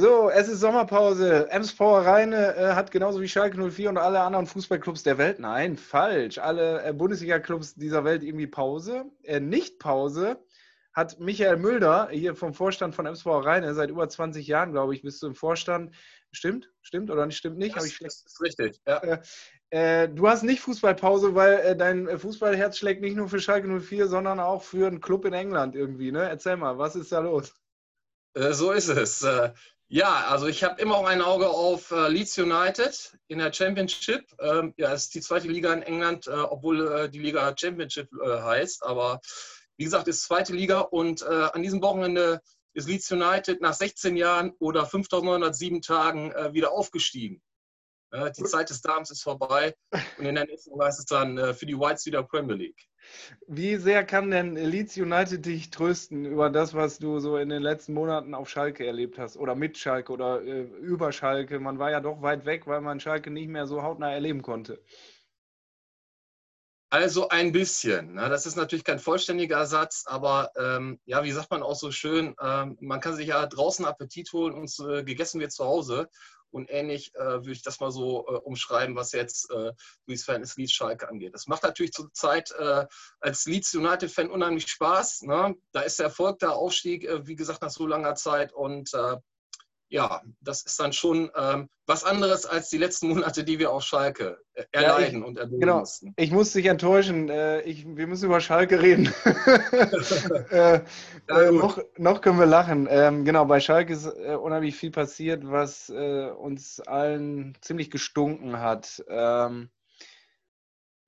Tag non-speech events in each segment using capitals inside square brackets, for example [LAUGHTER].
So, es ist Sommerpause. MSV Rheine äh, hat genauso wie Schalke 04 und alle anderen Fußballclubs der Welt, nein, falsch, alle äh, Bundesliga-Clubs dieser Welt irgendwie Pause. Äh, nicht Pause hat Michael Mülder hier vom Vorstand von MSV Rheine seit über 20 Jahren, glaube ich, bist du im Vorstand. Stimmt? Stimmt oder nicht? Stimmt nicht? Das, ich das ist richtig, ja. Äh, äh, du hast nicht Fußballpause, weil äh, dein Fußballherz schlägt nicht nur für Schalke 04, sondern auch für einen Club in England irgendwie. Ne? Erzähl mal, was ist da los? so ist es. Ja, also ich habe immer auch ein Auge auf äh, Leeds United in der Championship. Ähm, ja, es ist die zweite Liga in England, äh, obwohl äh, die Liga Championship äh, heißt. Aber wie gesagt, ist zweite Liga und äh, an diesem Wochenende ist Leeds United nach 16 Jahren oder 5.907 Tagen äh, wieder aufgestiegen. die Zeit des Darms ist vorbei und in der nächsten Woche heißt es dann für die Whites wieder Premier League. Wie sehr kann denn Leeds United dich trösten über das, was du so in den letzten Monaten auf Schalke erlebt hast oder mit Schalke oder äh, über Schalke? Man war ja doch weit weg, weil man Schalke nicht mehr so hautnah erleben konnte. Also ein bisschen. Ne? Das ist natürlich kein vollständiger Ersatz, aber ähm, ja, wie sagt man auch so schön, ähm, man kann sich ja draußen Appetit holen und äh, gegessen wird zu Hause. Und ähnlich äh, würde ich das mal so äh, umschreiben, was jetzt äh, Luis Verhältnis Leeds Schalke angeht. Das macht natürlich zurzeit äh, als Leeds United-Fan unheimlich Spaß. Ne? Da ist der Erfolg, der Aufstieg, äh, wie gesagt, nach so langer Zeit. Und äh, ja, das ist dann schon ähm, was anderes als die letzten Monate, die wir auf Schalke äh, erleiden ja, ich, und erdulden genau. mussten. Ich muss dich enttäuschen. Äh, ich, wir müssen über Schalke reden. [LAUGHS] äh, [LAUGHS] ja, noch, noch, können wir lachen. Ähm, genau, bei Schalke ist äh, unheimlich viel passiert, was äh, uns allen ziemlich gestunken hat. Ähm,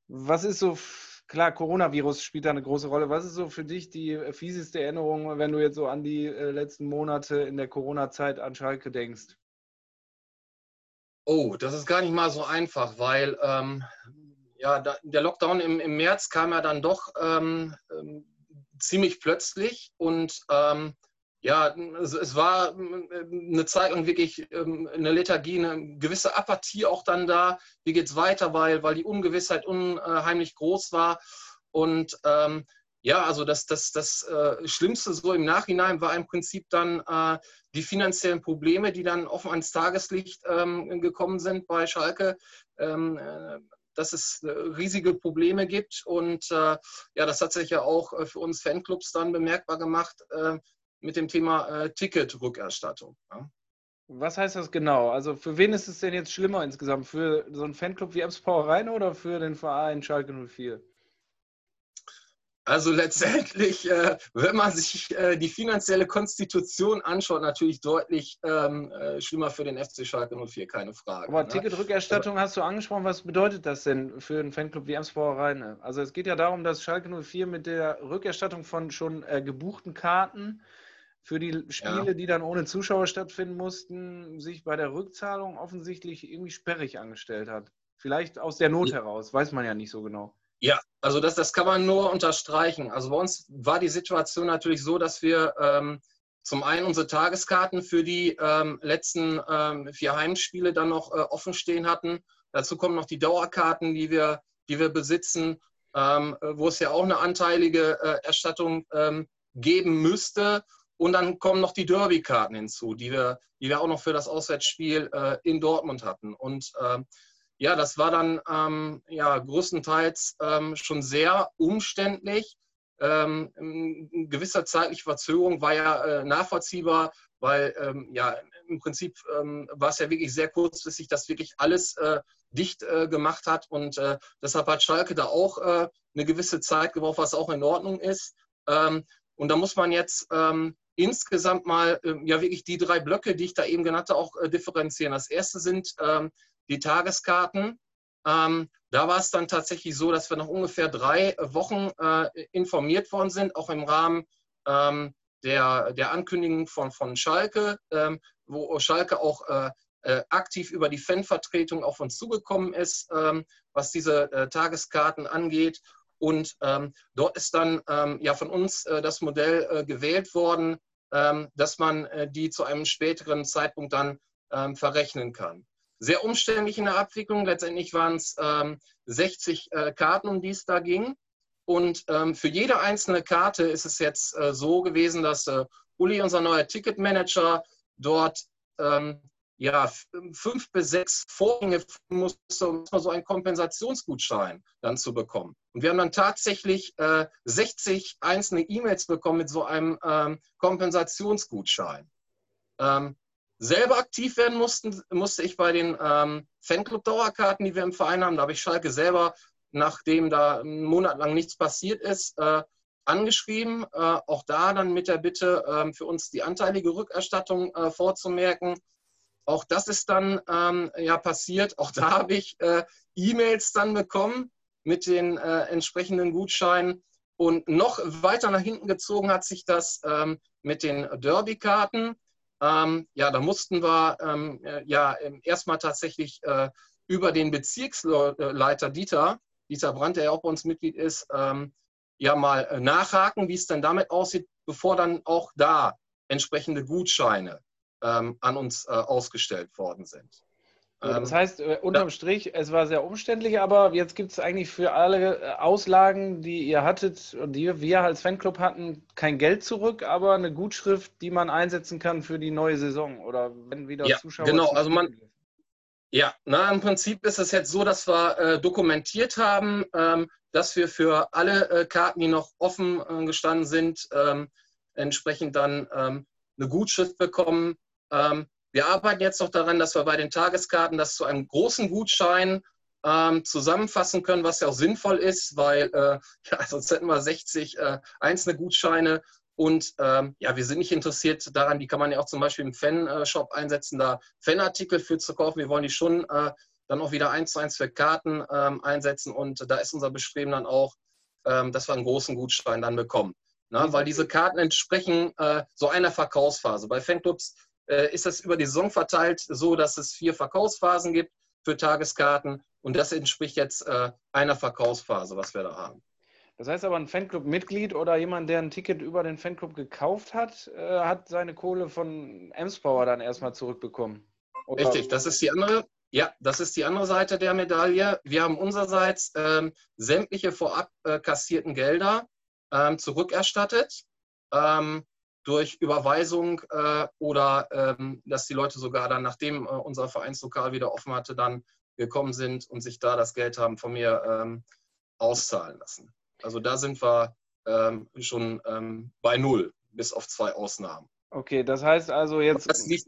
was ist so klar, Coronavirus spielt da eine große Rolle. Was ist so für dich die fieseste Erinnerung, wenn du jetzt so an die äh, letzten Monate in der Corona-Zeit an Schalke denkst? Oh, das ist gar nicht mal so einfach, weil ähm, ja, da, der Lockdown im, im, März kam ja dann doch ähm, ähm, ziemlich plötzlich und ähm, ja, es, es, war eine Zeit lang wirklich ähm, eine Lethargie, eine gewisse Apathie auch dann da. Wie geht es weiter, weil, weil die Ungewissheit unheimlich groß war. Und ähm, ja, also das, das, das äh, Schlimmste so im Nachhinein war im Prinzip dann äh, die finanziellen Probleme, die dann offen ans Tageslicht ähm, gekommen sind bei Schalke. Ähm, äh, dass es äh, riesige Probleme gibt. Und äh, ja, das hat sich ja auch für uns Fanclubs dann bemerkbar gemacht, äh, mit dem Thema äh, Ticketrückerstattung. Ja. Was heißt das genau? Also für wen ist es denn jetzt schlimmer insgesamt? Für so einen Fanclub wie Eps Power Rhein oder für den Verein Schalke 04? Also letztendlich, äh, wenn man sich äh, die finanzielle Konstitution anschaut, natürlich deutlich ähm, äh, schlimmer für den FC Schalke 04, keine Frage. Aber ne? Ticketrückerstattung hast du angesprochen. Was bedeutet das denn für einen Fanclub wie Ems Power Rhein? Also es geht ja darum, dass Schalke 04 mit der Rückerstattung von schon äh, gebuchten Karten für die Spiele, ja. die dann ohne Zuschauer stattfinden mussten, sich bei der Rückzahlung offensichtlich irgendwie sperrig angestellt hat. Vielleicht aus der Not ja. heraus, weiß man ja nicht so genau. Ja, also das, das kann man nur unterstreichen. Also bei uns war die Situation natürlich so, dass wir ähm, zum einen unsere Tageskarten für die ähm, letzten ähm, vier Heimspiele dann noch äh, offen stehen hatten. Dazu kommen noch die Dauerkarten, die wir, die wir besitzen, ähm, wo es ja auch eine anteilige äh, Erstattung ähm, geben müsste. Und dann kommen noch die Derby-Karten hinzu, die wir, die wir auch noch für das Auswärtsspiel äh, in Dortmund hatten. Und ähm, ja, das war dann ähm, ja, größtenteils ähm, schon sehr umständlich. Ähm, eine gewisse zeitliche Verzögerung war ja äh, nachvollziehbar, weil ähm, ja, im Prinzip ähm, war es ja wirklich sehr kurzfristig, dass wirklich alles äh, dicht äh, gemacht hat. Und äh, deshalb hat Schalke da auch äh, eine gewisse Zeit gebraucht, was auch in Ordnung ist. Ähm, und da muss man jetzt insgesamt mal ähm, ja wirklich die drei Blöcke, die ich da eben genannte, auch äh, differenzieren. Das erste sind ähm, die Tageskarten. Ähm, da war es dann tatsächlich so, dass wir nach ungefähr drei Wochen äh, informiert worden sind, auch im Rahmen ähm, der, der Ankündigung von, von Schalke, ähm, wo Schalke auch äh, äh, aktiv über die Fanvertretung auf uns zugekommen ist, ähm, was diese äh, Tageskarten angeht. Und dort ist dann ja von uns äh, das Modell äh, gewählt worden, dass man äh, die zu einem späteren Zeitpunkt dann ähm, verrechnen kann. Sehr umständlich in der Abwicklung. Letztendlich waren es 60 ähm, äh, Karten, um die es da ging. Und ähm, für jede einzelne Karte ist es jetzt äh, so gewesen, dass Uli, unser neuer Ticketmanager, dort ähm, ja, fünf bis sechs Vorgänge musste, um so einen Kompensationsgutschein dann zu bekommen. Und wir haben dann tatsächlich äh, 60 einzelne E-Mails bekommen mit so einem ähm, Kompensationsgutschein. Ähm, selber aktiv werden mussten, musste ich bei den ähm, Fanclub-Dauerkarten, die wir im Verein haben. Da habe ich Schalke selber, nachdem da einen Monat lang nichts passiert ist, äh, angeschrieben. Äh, auch da dann mit der Bitte, äh, für uns die anteilige Rückerstattung äh, vorzumerken. Auch das ist dann ähm, ja passiert. Auch da habe ich äh, E-Mails dann bekommen mit den äh, entsprechenden Gutscheinen. Und noch weiter nach hinten gezogen hat sich das ähm, mit den Derby-Karten. Ähm, ja, da mussten wir ähm, äh, ja ähm, erstmal tatsächlich äh, über den Bezirksleiter Dieter, Dieter Brandt, der ja auch bei uns Mitglied ist, ähm, ja mal äh, nachhaken, wie es denn damit aussieht, bevor dann auch da entsprechende Gutscheine ähm, an uns äh, ausgestellt worden sind. das ähm, heißt, äh, unterm ja. Strich, es war sehr umständlich, aber jetzt gibt es eigentlich für alle äh, Auslagen, die ihr hattet und die wir als Fanclub hatten, kein Geld zurück, aber eine Gutschrift, die man einsetzen kann für die neue Saison oder wenn wieder ja, Zuschauer. Genau, also man. Ja, na, im Prinzip ist es jetzt so, dass wir äh, dokumentiert haben, ähm, dass wir für alle äh, Karten, die noch offen äh, gestanden sind, ähm, entsprechend dann ähm, eine Gutschrift bekommen, wir arbeiten jetzt noch daran, dass wir bei den Tageskarten das zu einem großen Gutschein ähm, zusammenfassen können, was ja auch sinnvoll ist, weil äh, [LAUGHS] ja, sonst hätten wir 60 äh, einzelne Gutscheine und ähm, ja, wir sind nicht interessiert daran, die kann man ja auch zum Beispiel im Fan-Shop einsetzen, da Fanartikel für zu kaufen. Wir wollen die schon äh, dann auch wieder eins zu eins für Karten ähm, einsetzen und da ist unser Bestreben dann auch, ähm, dass wir einen großen Gutschein dann bekommen. Na, weil diese Karten entsprechen äh, so einer Verkaufsphase. Bei Fanclubs ist das über die Saison verteilt so, dass es vier Verkaufsphasen gibt für Tageskarten und das entspricht jetzt äh, einer Verkaufsphase, was wir da haben. Das heißt aber, ein Fanclub-Mitglied oder jemand, der ein Ticket über den Fanclub gekauft hat, äh, hat seine Kohle von Emspower dann erstmal zurückbekommen. Oder? Richtig, das ist die andere. Ja, das ist die andere Seite der Medaille. Wir haben unsererseits ähm, sämtliche vorab äh, kassierten Gelder ähm, zurückerstattet. Ähm, durch Überweisung äh, oder ähm, dass die Leute sogar dann, nachdem äh, unser Vereinslokal wieder offen hatte, dann gekommen sind und sich da das Geld haben von mir ähm, auszahlen lassen. Also da sind wir ähm, schon ähm, bei null, bis auf zwei Ausnahmen. Okay, das heißt also jetzt. Das liegt.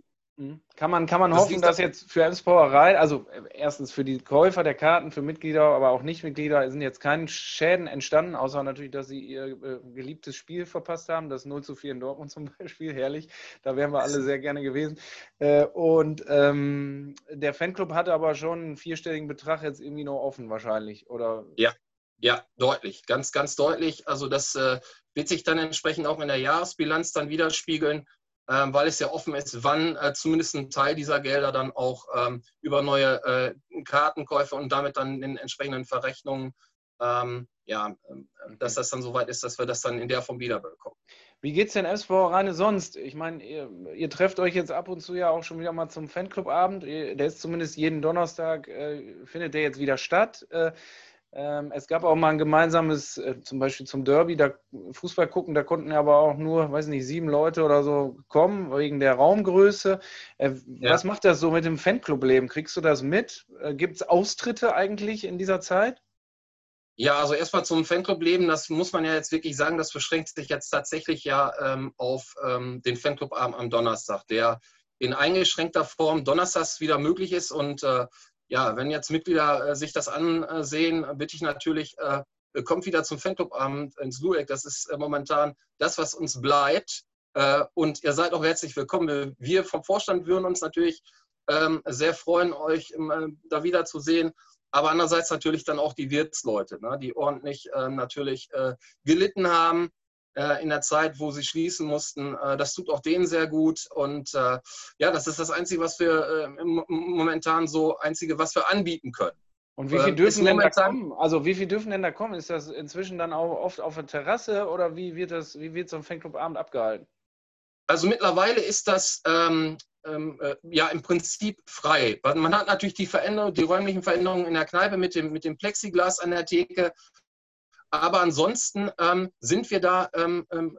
Kann man, kann man hoffen, dass jetzt für Emspowerei, also äh, erstens für die Käufer der Karten, für Mitglieder, aber auch Nichtmitglieder, sind jetzt keine Schäden entstanden, außer natürlich, dass sie ihr äh, geliebtes Spiel verpasst haben, das 0 zu 4 in Dortmund zum [LAUGHS] Beispiel, herrlich, da wären wir alle sehr gerne gewesen. Äh, und ähm, der Fanclub hatte aber schon einen vierstelligen Betrag jetzt irgendwie noch offen wahrscheinlich, oder? Ja, ja, deutlich, ganz, ganz deutlich. Also das äh, wird sich dann entsprechend auch in der Jahresbilanz dann widerspiegeln. Ähm, weil es ja offen ist, wann äh, zumindest ein Teil dieser Gelder dann auch ähm, über neue äh, Kartenkäufe und damit dann in entsprechenden Verrechnungen, ähm, ja, dass das dann soweit ist, dass wir das dann in der Form wiederbekommen. Wie geht es denn SV Reine sonst? Ich meine, ihr, ihr, trefft euch jetzt ab und zu ja auch schon wieder mal zum Fanclubabend. Der ist zumindest jeden Donnerstag, äh, findet der jetzt wieder statt. Äh, ähm, es gab auch mal ein gemeinsames, äh, zum Beispiel zum Derby, da Fußball gucken, da konnten aber auch nur, weiß nicht, sieben Leute oder so kommen, wegen der Raumgröße. Äh, ja. Was macht das so mit dem Fanclub-Leben? Kriegst du das mit? Äh, Gibt es Austritte eigentlich in dieser Zeit? Ja, also erstmal zum Fanclub-Leben, das muss man ja jetzt wirklich sagen, das beschränkt sich jetzt tatsächlich ja ähm, auf ähm, den Fanclub-Abend am Donnerstag, der in eingeschränkter Form donnerstags wieder möglich ist und äh, ja, wenn jetzt Mitglieder äh, sich das ansehen, bitte ich natürlich, äh, kommt wieder zum Fanclubabend ins Lueck. Das ist äh, momentan das, was uns bleibt. Äh, und ihr seid auch herzlich willkommen. Wir vom Vorstand würden uns natürlich ähm, sehr freuen, euch äh, da wieder zu sehen. Aber andererseits natürlich dann auch die Wirtsleute, ne, die ordentlich ähm, natürlich äh, gelitten haben äh, in der Zeit, wo sie schließen mussten. Äh, das tut auch denen sehr gut. Und äh, ja, das ist das Einzige, was wir momentan so einzige, was wir anbieten können. Und wie viel dürfen denn da kommen? Also wie viel dürfen denn da kommen? Ist das inzwischen dann auch oft auf der Terrasse oder wie wird das, wie wird so ein Fanclub-Abend abgehalten? Also mittlerweile ist das ähm, ähm, äh, ja im Prinzip frei. Man hat natürlich die Veränderung, die räumlichen Veränderungen in der Kneipe mit dem, mit dem Plexiglas an der Theke. Aber ansonsten ähm, sind wir da ähm, ähm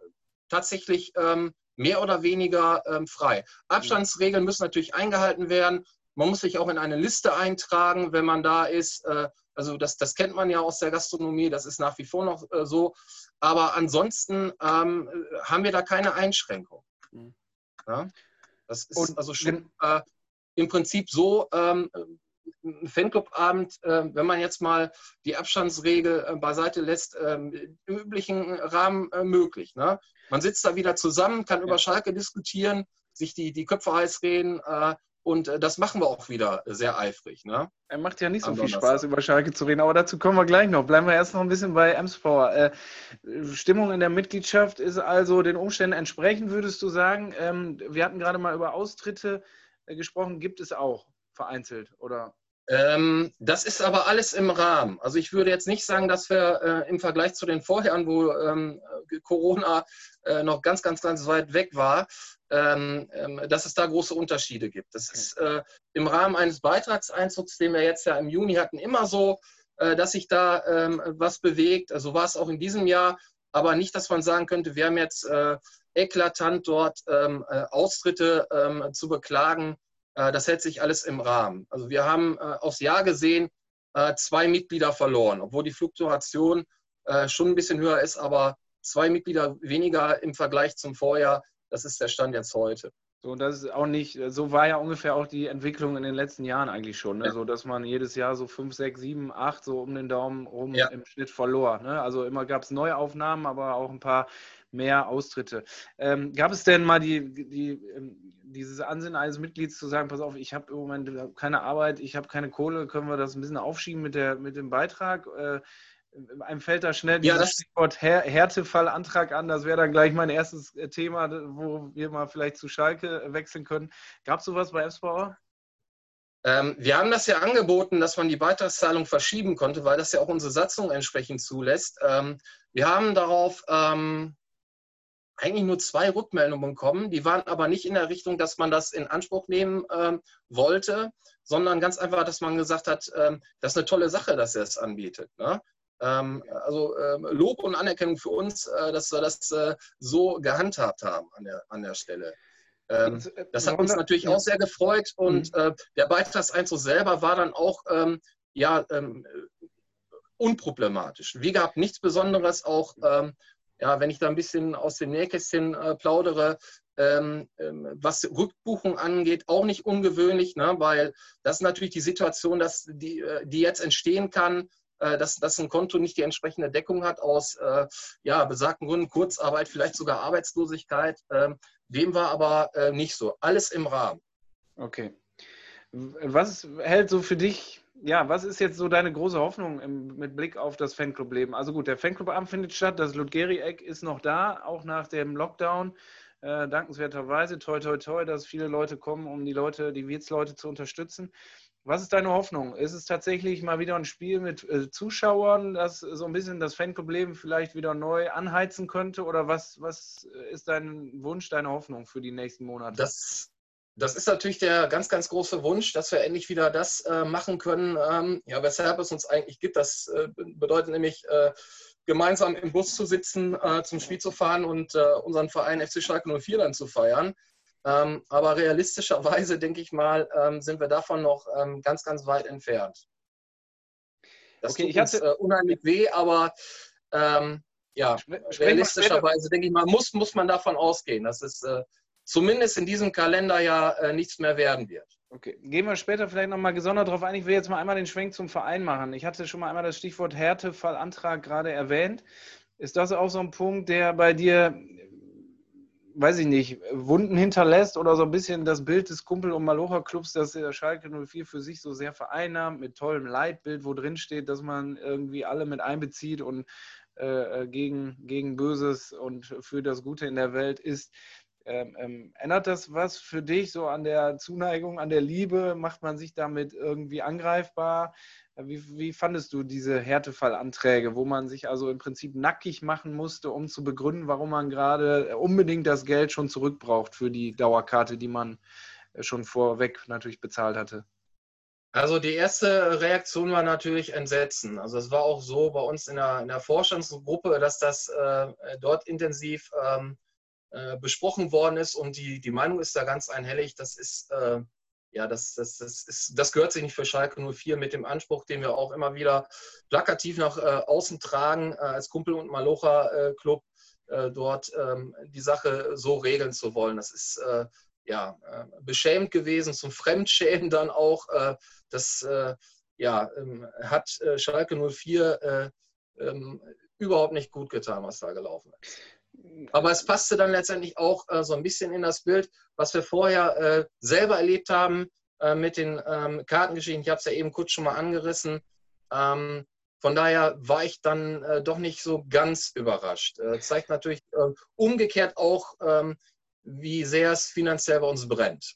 tatsächlich ähm, mehr oder weniger ähm, frei. Abstandsregeln müssen natürlich eingehalten werden. Man muss sich auch in eine Liste eintragen, wenn man da ist. Äh, also das, das kennt man ja aus der Gastronomie, das ist nach wie vor noch äh, so. Aber ansonsten ähm, haben wir da keine Einschränkung. Mhm. Ja? Das ist Und, also schon äh, im Prinzip so, ähm, ein Fanclub-Abend, äh, wenn man jetzt mal die Abstandsregel äh, beiseite lässt, äh, im üblichen Rahmen äh, möglich. Ne? Man sitzt da wieder zusammen, kann ja. über Schalke diskutieren, sich die, die Köpfe heiß reden äh, und äh, das machen wir auch wieder sehr eifrig. Ne? Er macht ja nicht so viel Spaß, über Schalke zu reden, aber dazu kommen wir gleich noch. Bleiben wir erst noch ein bisschen bei Emspower. Stimmung in der Mitgliedschaft ist also den Umständen entsprechend, würdest du sagen. Ähm, wir hatten gerade mal über Austritte gesprochen. Gibt es auch vereinzelt, oder? Ähm, das ist aber alles im Rahmen. Also ich würde jetzt nicht sagen, dass wir äh, im Vergleich zu den Vorjahren, wo ähm, Corona äh, noch ganz, ganz, ganz weit weg war, ähm, ähm dass es da große Unterschiede gibt. Das ist äh, im Rahmen eines Beitragseinzugs, den wir jetzt ja im Juni hatten, immer so, äh, dass sich da ähm, was bewegt. Also war es auch in diesem Jahr, aber nicht, dass man sagen könnte, wir haben jetzt äh, eklatant dort ähm, äh, Austritte zu beklagen äh, das hält sich alles im Rahmen. Also wir haben äh, aufs Jahr gesehen äh, zwei Mitglieder verloren, obwohl die Fluktuation schon ein bisschen höher ist, aber zwei Mitglieder weniger im Vergleich zum Vorjahr. Das ist der Stand jetzt heute. So, das ist auch nicht, so war ja ungefähr auch die Entwicklung in den letzten Jahren eigentlich schon. Ne? Ja. So, dass man jedes Jahr so fünf, sechs, sieben, acht so um den Daumen rum ja. im Schnitt verlor. Ne? Also immer gab es Neuaufnahmen, aber auch ein paar mehr Austritte. Ähm, gab es denn mal die, die, ähm, dieses Ansinnen eines Mitglieds zu sagen, pass auf, ich habe im Moment keine Arbeit, ich habe keine Kohle, können wir das ein bisschen aufschieben mit, der, mit dem Beitrag? Äh, einem fällt da schnell dieses ja, Stichwort Här Härtefallantrag an. Das wäre dann gleich mein erstes äh, Thema, wo wir mal vielleicht zu Schalke wechseln können. Gab es sowas bei FSVA? Ähm, wir haben das ja angeboten, dass man die Beitragszahlung verschieben konnte, weil das ja auch unsere Satzung entsprechend zulässt. Ähm, wir haben darauf ähm, eigentlich nur zwei Rückmeldungen bekommen. Die waren aber nicht in der Richtung, dass man das in Anspruch nehmen ähm, wollte, sondern ganz einfach, dass man gesagt hat, ähm, das ist eine tolle Sache, dass er es anbietet. Ne? Ähm, also ähm, Lob und Anerkennung für uns, äh, dass wir das äh, so gehandhabt haben an der, an der Stelle. Ähm, äh, das hat uns natürlich auch sehr gefreut und mhm. äh, der Beitragseinzug selber war dann auch ähm, ja, unproblematisch. Wie gehabt, nichts Besonderes, auch ähm, ja, wenn ich da ein bisschen aus dem Nähkästchen äh, plaudere, ähm, ähm, was Rückbuchung angeht, auch nicht ungewöhnlich, ne? weil das ist natürlich die Situation, dass die, äh, die jetzt entstehen kann, äh, dass, dass ein Konto nicht die entsprechende Deckung hat aus äh, ja, besagten Gründen, Kurzarbeit, vielleicht sogar Arbeitslosigkeit. Ähm, dem war aber äh, nicht so. Alles im Rahmen. Okay. Was hält so für dich ja, was ist jetzt so deine große Hoffnung im, mit Blick auf das Fanclub-Leben? Also gut, der Fanclub-Abend findet statt, das Ludgeri-Eck ist noch da, auch nach dem Lockdown. Äh, dankenswerterweise, toi, toi, toi, dass viele Leute kommen, um die Leute, die Wirtsleute zu unterstützen. Was ist deine Hoffnung? Ist es tatsächlich mal wieder ein Spiel mit äh, Zuschauern, das so ein bisschen das Fanclub-Leben vielleicht wieder neu anheizen könnte? Oder was, was ist dein Wunsch, deine Hoffnung für die nächsten Monate? Das das ist natürlich der ganz, ganz große Wunsch, dass wir endlich wieder das äh, machen können, ähm, ja, weshalb es uns eigentlich gibt. Das äh, bedeutet nämlich, äh, gemeinsam im Bus zu sitzen, äh, zum Spiel zu fahren und äh, unseren Verein FC Schalke 04 dann zu feiern. Ähm, aber realistischerweise, denke ich mal, ähm, sind wir davon noch ähm, ganz, ganz weit entfernt. Das okay, tut uns äh, unheimlich weh, aber ähm, ja, realistischerweise, denke ich mal, muss, muss man davon ausgehen, dass es zumindest in diesem Kalenderjahr äh, nichts mehr werden wird. Okay, gehen wir später vielleicht nochmal gesondert darauf ein. Ich will jetzt mal einmal den Schwenk zum Verein machen. Ich hatte schon mal einmal das Stichwort Härtefallantrag gerade erwähnt. Ist das auch so ein Punkt, der bei dir, weiß ich nicht, Wunden hinterlässt oder so ein bisschen das Bild des Kumpel- und Malocher-Clubs, das der Schalke 04 für sich so sehr vereinnahmt, mit tollem Leitbild, wo drin steht, dass man irgendwie alle mit einbezieht und äh, gegen, gegen Böses und für das Gute in der Welt ist. Ähm, ähm, ändert das was für dich so an der Zuneigung, an der Liebe? Macht man sich damit irgendwie angreifbar? Äh, wie, wie fandest du diese Härtefallanträge, wo man sich also im Prinzip nackig machen musste, um zu begründen, warum man gerade unbedingt das Geld schon zurückbraucht für die Dauerkarte, die man äh, schon vorweg natürlich bezahlt hatte? Also die erste Reaktion war natürlich Entsetzen. Also es war auch so bei uns in der, in der Vorstandsgruppe, dass das äh, dort intensiv ähm, äh, besprochen worden ist und die, die Meinung ist da ganz einhellig, das ist, äh, ja, das, das, das, ist, das gehört sich nicht für Schalke 04 mit dem Anspruch, den wir auch immer wieder plakativ nach äh, außen tragen, äh, als Kumpel- und Malocha-Club äh, dort ähm, die Sache so regeln zu wollen. Das ist ja, beschämt gewesen, zum Fremdschämen dann auch. das ja, ähm, hat Schalke 04 ähm, überhaupt nicht gut getan, was da gelaufen ist. Aber es passte dann letztendlich auch äh, so ein bisschen in das Bild, was wir vorher äh, selber erlebt haben äh, mit den ähm, Kartengeschichten. Ich habe es ja eben kurz schon mal angerissen. Ähm, von daher war ich dann äh, doch nicht so ganz überrascht. Äh, zeigt natürlich äh, umgekehrt auch, ähm, wie sehr es finanziell bei uns brennt.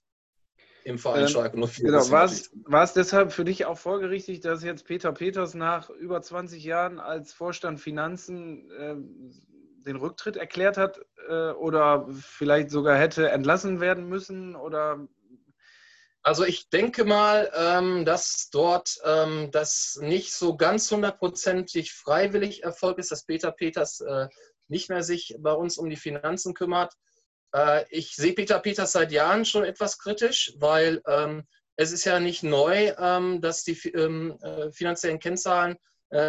Im Verein ähm, Schalke 04. Genau. War, es, war es deshalb für dich auch folgerichtig, dass jetzt Peter Peters nach über 20 Jahren als Vorstand Finanzen ähm, den Rücktritt erklärt hat äh, oder vielleicht sogar hätte entlassen werden müssen? Oder also ich denke mal, ähm, dass dort ähm, das nicht so ganz hundertprozentig freiwillig Erfolg ist, dass Peter Peters äh, nicht mehr sich bei uns um die Finanzen kümmert. Äh, ich sehe Peter Peters seit Jahren schon etwas kritisch, weil ähm, es ist ja nicht neu, dass die äh, finanziellen Kennzahlen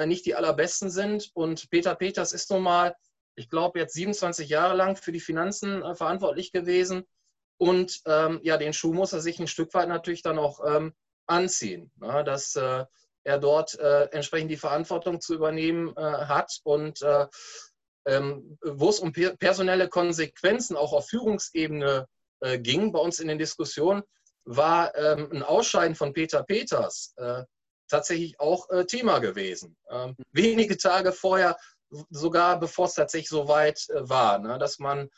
nicht die allerbesten sind. Und Peter Peters ist nun mal ich glaube, jetzt 27 Jahre lang für die Finanzen äh, verantwortlich gewesen. Und ähm, ja, den Schuh muss er sich ein Stück weit natürlich dann auch ähm, anziehen, na, ne, dass äh, er dort äh, entsprechend die Verantwortung zu übernehmen äh, hat. Und äh, ähm, wo es um per personelle Konsequenzen auch auf Führungsebene äh, ging, bei uns in den Diskussionen, war ähm, ein Ausscheiden von Peter Peters tatsächlich auch Thema gewesen. Ähm, wenige Tage vorher sogar bevor es tatsächlich so weit äh, war, ne, dass man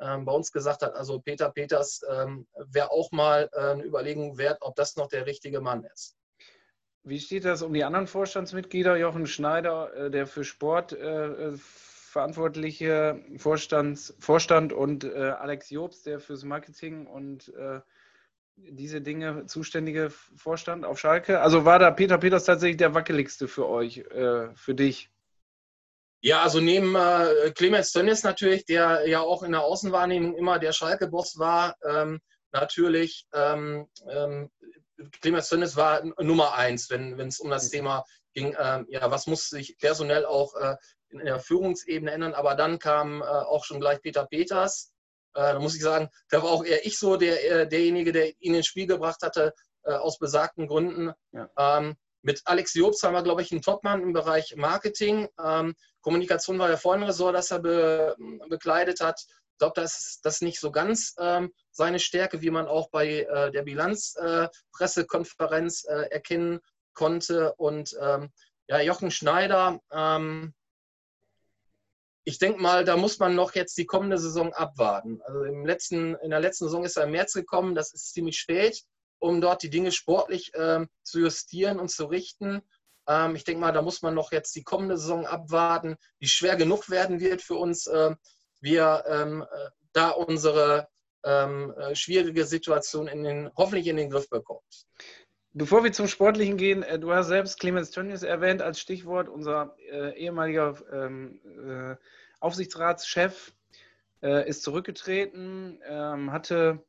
ähm, bei uns gesagt hat, also Peter Peters ähm, wäre auch mal äh, eine Überlegung wert, ob das noch der richtige Mann ist. Wie steht das um die anderen Vorstandsmitglieder? Jochen Schneider, äh, der für Sport äh, äh verantwortliche Vorstands, Vorstand und äh, Alex Jobs, der fürs Marketing und diese Dinge zuständige Vorstand auf Schalke. Also war da Peter Peters tatsächlich der wackeligste für euch, für dich? Ja, also neben äh, Clemens Tönnies natürlich, der ja auch in der Außenwahrnehmung immer der Schalke-Boss war, ähm, natürlich ähm, ähm, Clemens Tönnies war Nummer eins, wenn es um das. Thema ging, ähm, ja, was muss sich personell auch äh, in der Führungsebene ändern. Aber dann kam äh, auch schon gleich Peter Peters. Äh, da muss ich sagen, da war auch eher ich so der, äh, derjenige, der ihn ins Spiel gebracht hatte, äh, aus besagten Gründen. Ja. Ähm, mit Alex Jobs haben wir, glaube ich, einen Topmann im Bereich Marketing. Ähm, Kommunikation war ja vorhin ein Ressort, das er be, bekleidet hat. Ich glaube, das ist nicht so ganz ähm, seine Stärke, wie man auch bei äh, der Bilanzpressekonferenz äh, äh, erkennen konnte. Und ähm, ja, Jochen Schneider, ähm, ich denke mal, da muss man noch jetzt die kommende Saison abwarten. Also im letzten, in der letzten Saison ist er im März gekommen, das ist ziemlich spät um dort die Dinge sportlich ähm, zu justieren und zu richten. Ähm, ich denke mal, da muss man noch jetzt die kommende Saison abwarten, die schwer genug werden wird für uns. Äh, wir ähm, äh, da unsere ähm, äh, schwierige Situation in den, hoffentlich in den Griff bekommen. Bevor wir zum Sportlichen gehen, äh, du hast selbst Clemens Tönnies erwähnt als Stichwort, unser äh, ehemaliger ähm, äh, Aufsichtsratschef ist zurückgetreten, ähm, hatte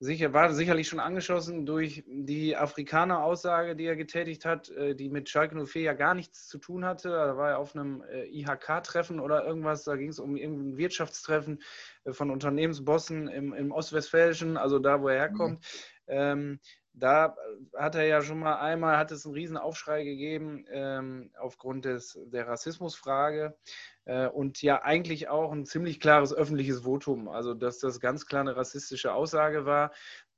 sicher, war sicherlich schon angeschossen durch die Afrikaner-Aussage, die er getätigt hat, äh, die mit Schalke 04 ja gar nichts zu tun hatte. Da war er auf einem äh, IHK-Treffen oder irgendwas, da ging es um irgendein Wirtschaftstreffen äh, von Unternehmensbossen im, im Ostwestfälischen, also da, wo er herkommt. Mhm. Ähm, da hat er ja schon mal einmal, hat es einen riesen Aufschrei gegeben ähm, aufgrund des, der Rassismusfrage. Äh, und ja eigentlich auch ein ziemlich klares öffentliches Votum, also dass das ganz klar eine rassistische Aussage war.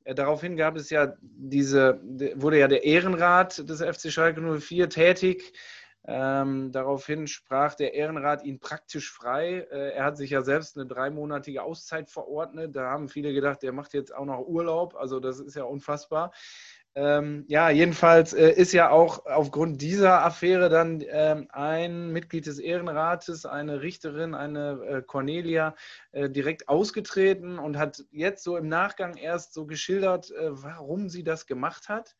Äh, daraufhin gab es ja diese, wurde ja der Ehrenrat des FC Schalke 04 tätig. Ähm, daraufhin sprach der Ehrenrat ihn praktisch frei. Äh, er hat sich ja selbst eine dreimonatige Auszeit verordnet. Da haben viele gedacht, der macht jetzt auch noch Urlaub. Also das ist ja unfassbar. Ähm, ja, jedenfalls äh, ist ja auch aufgrund dieser Affäre dann ähm, ein Mitglied des Ehrenrates, eine Richterin, eine äh, Cornelia, äh, direkt ausgetreten und hat jetzt so im Nachgang erst so geschildert, äh, warum sie das gemacht hat.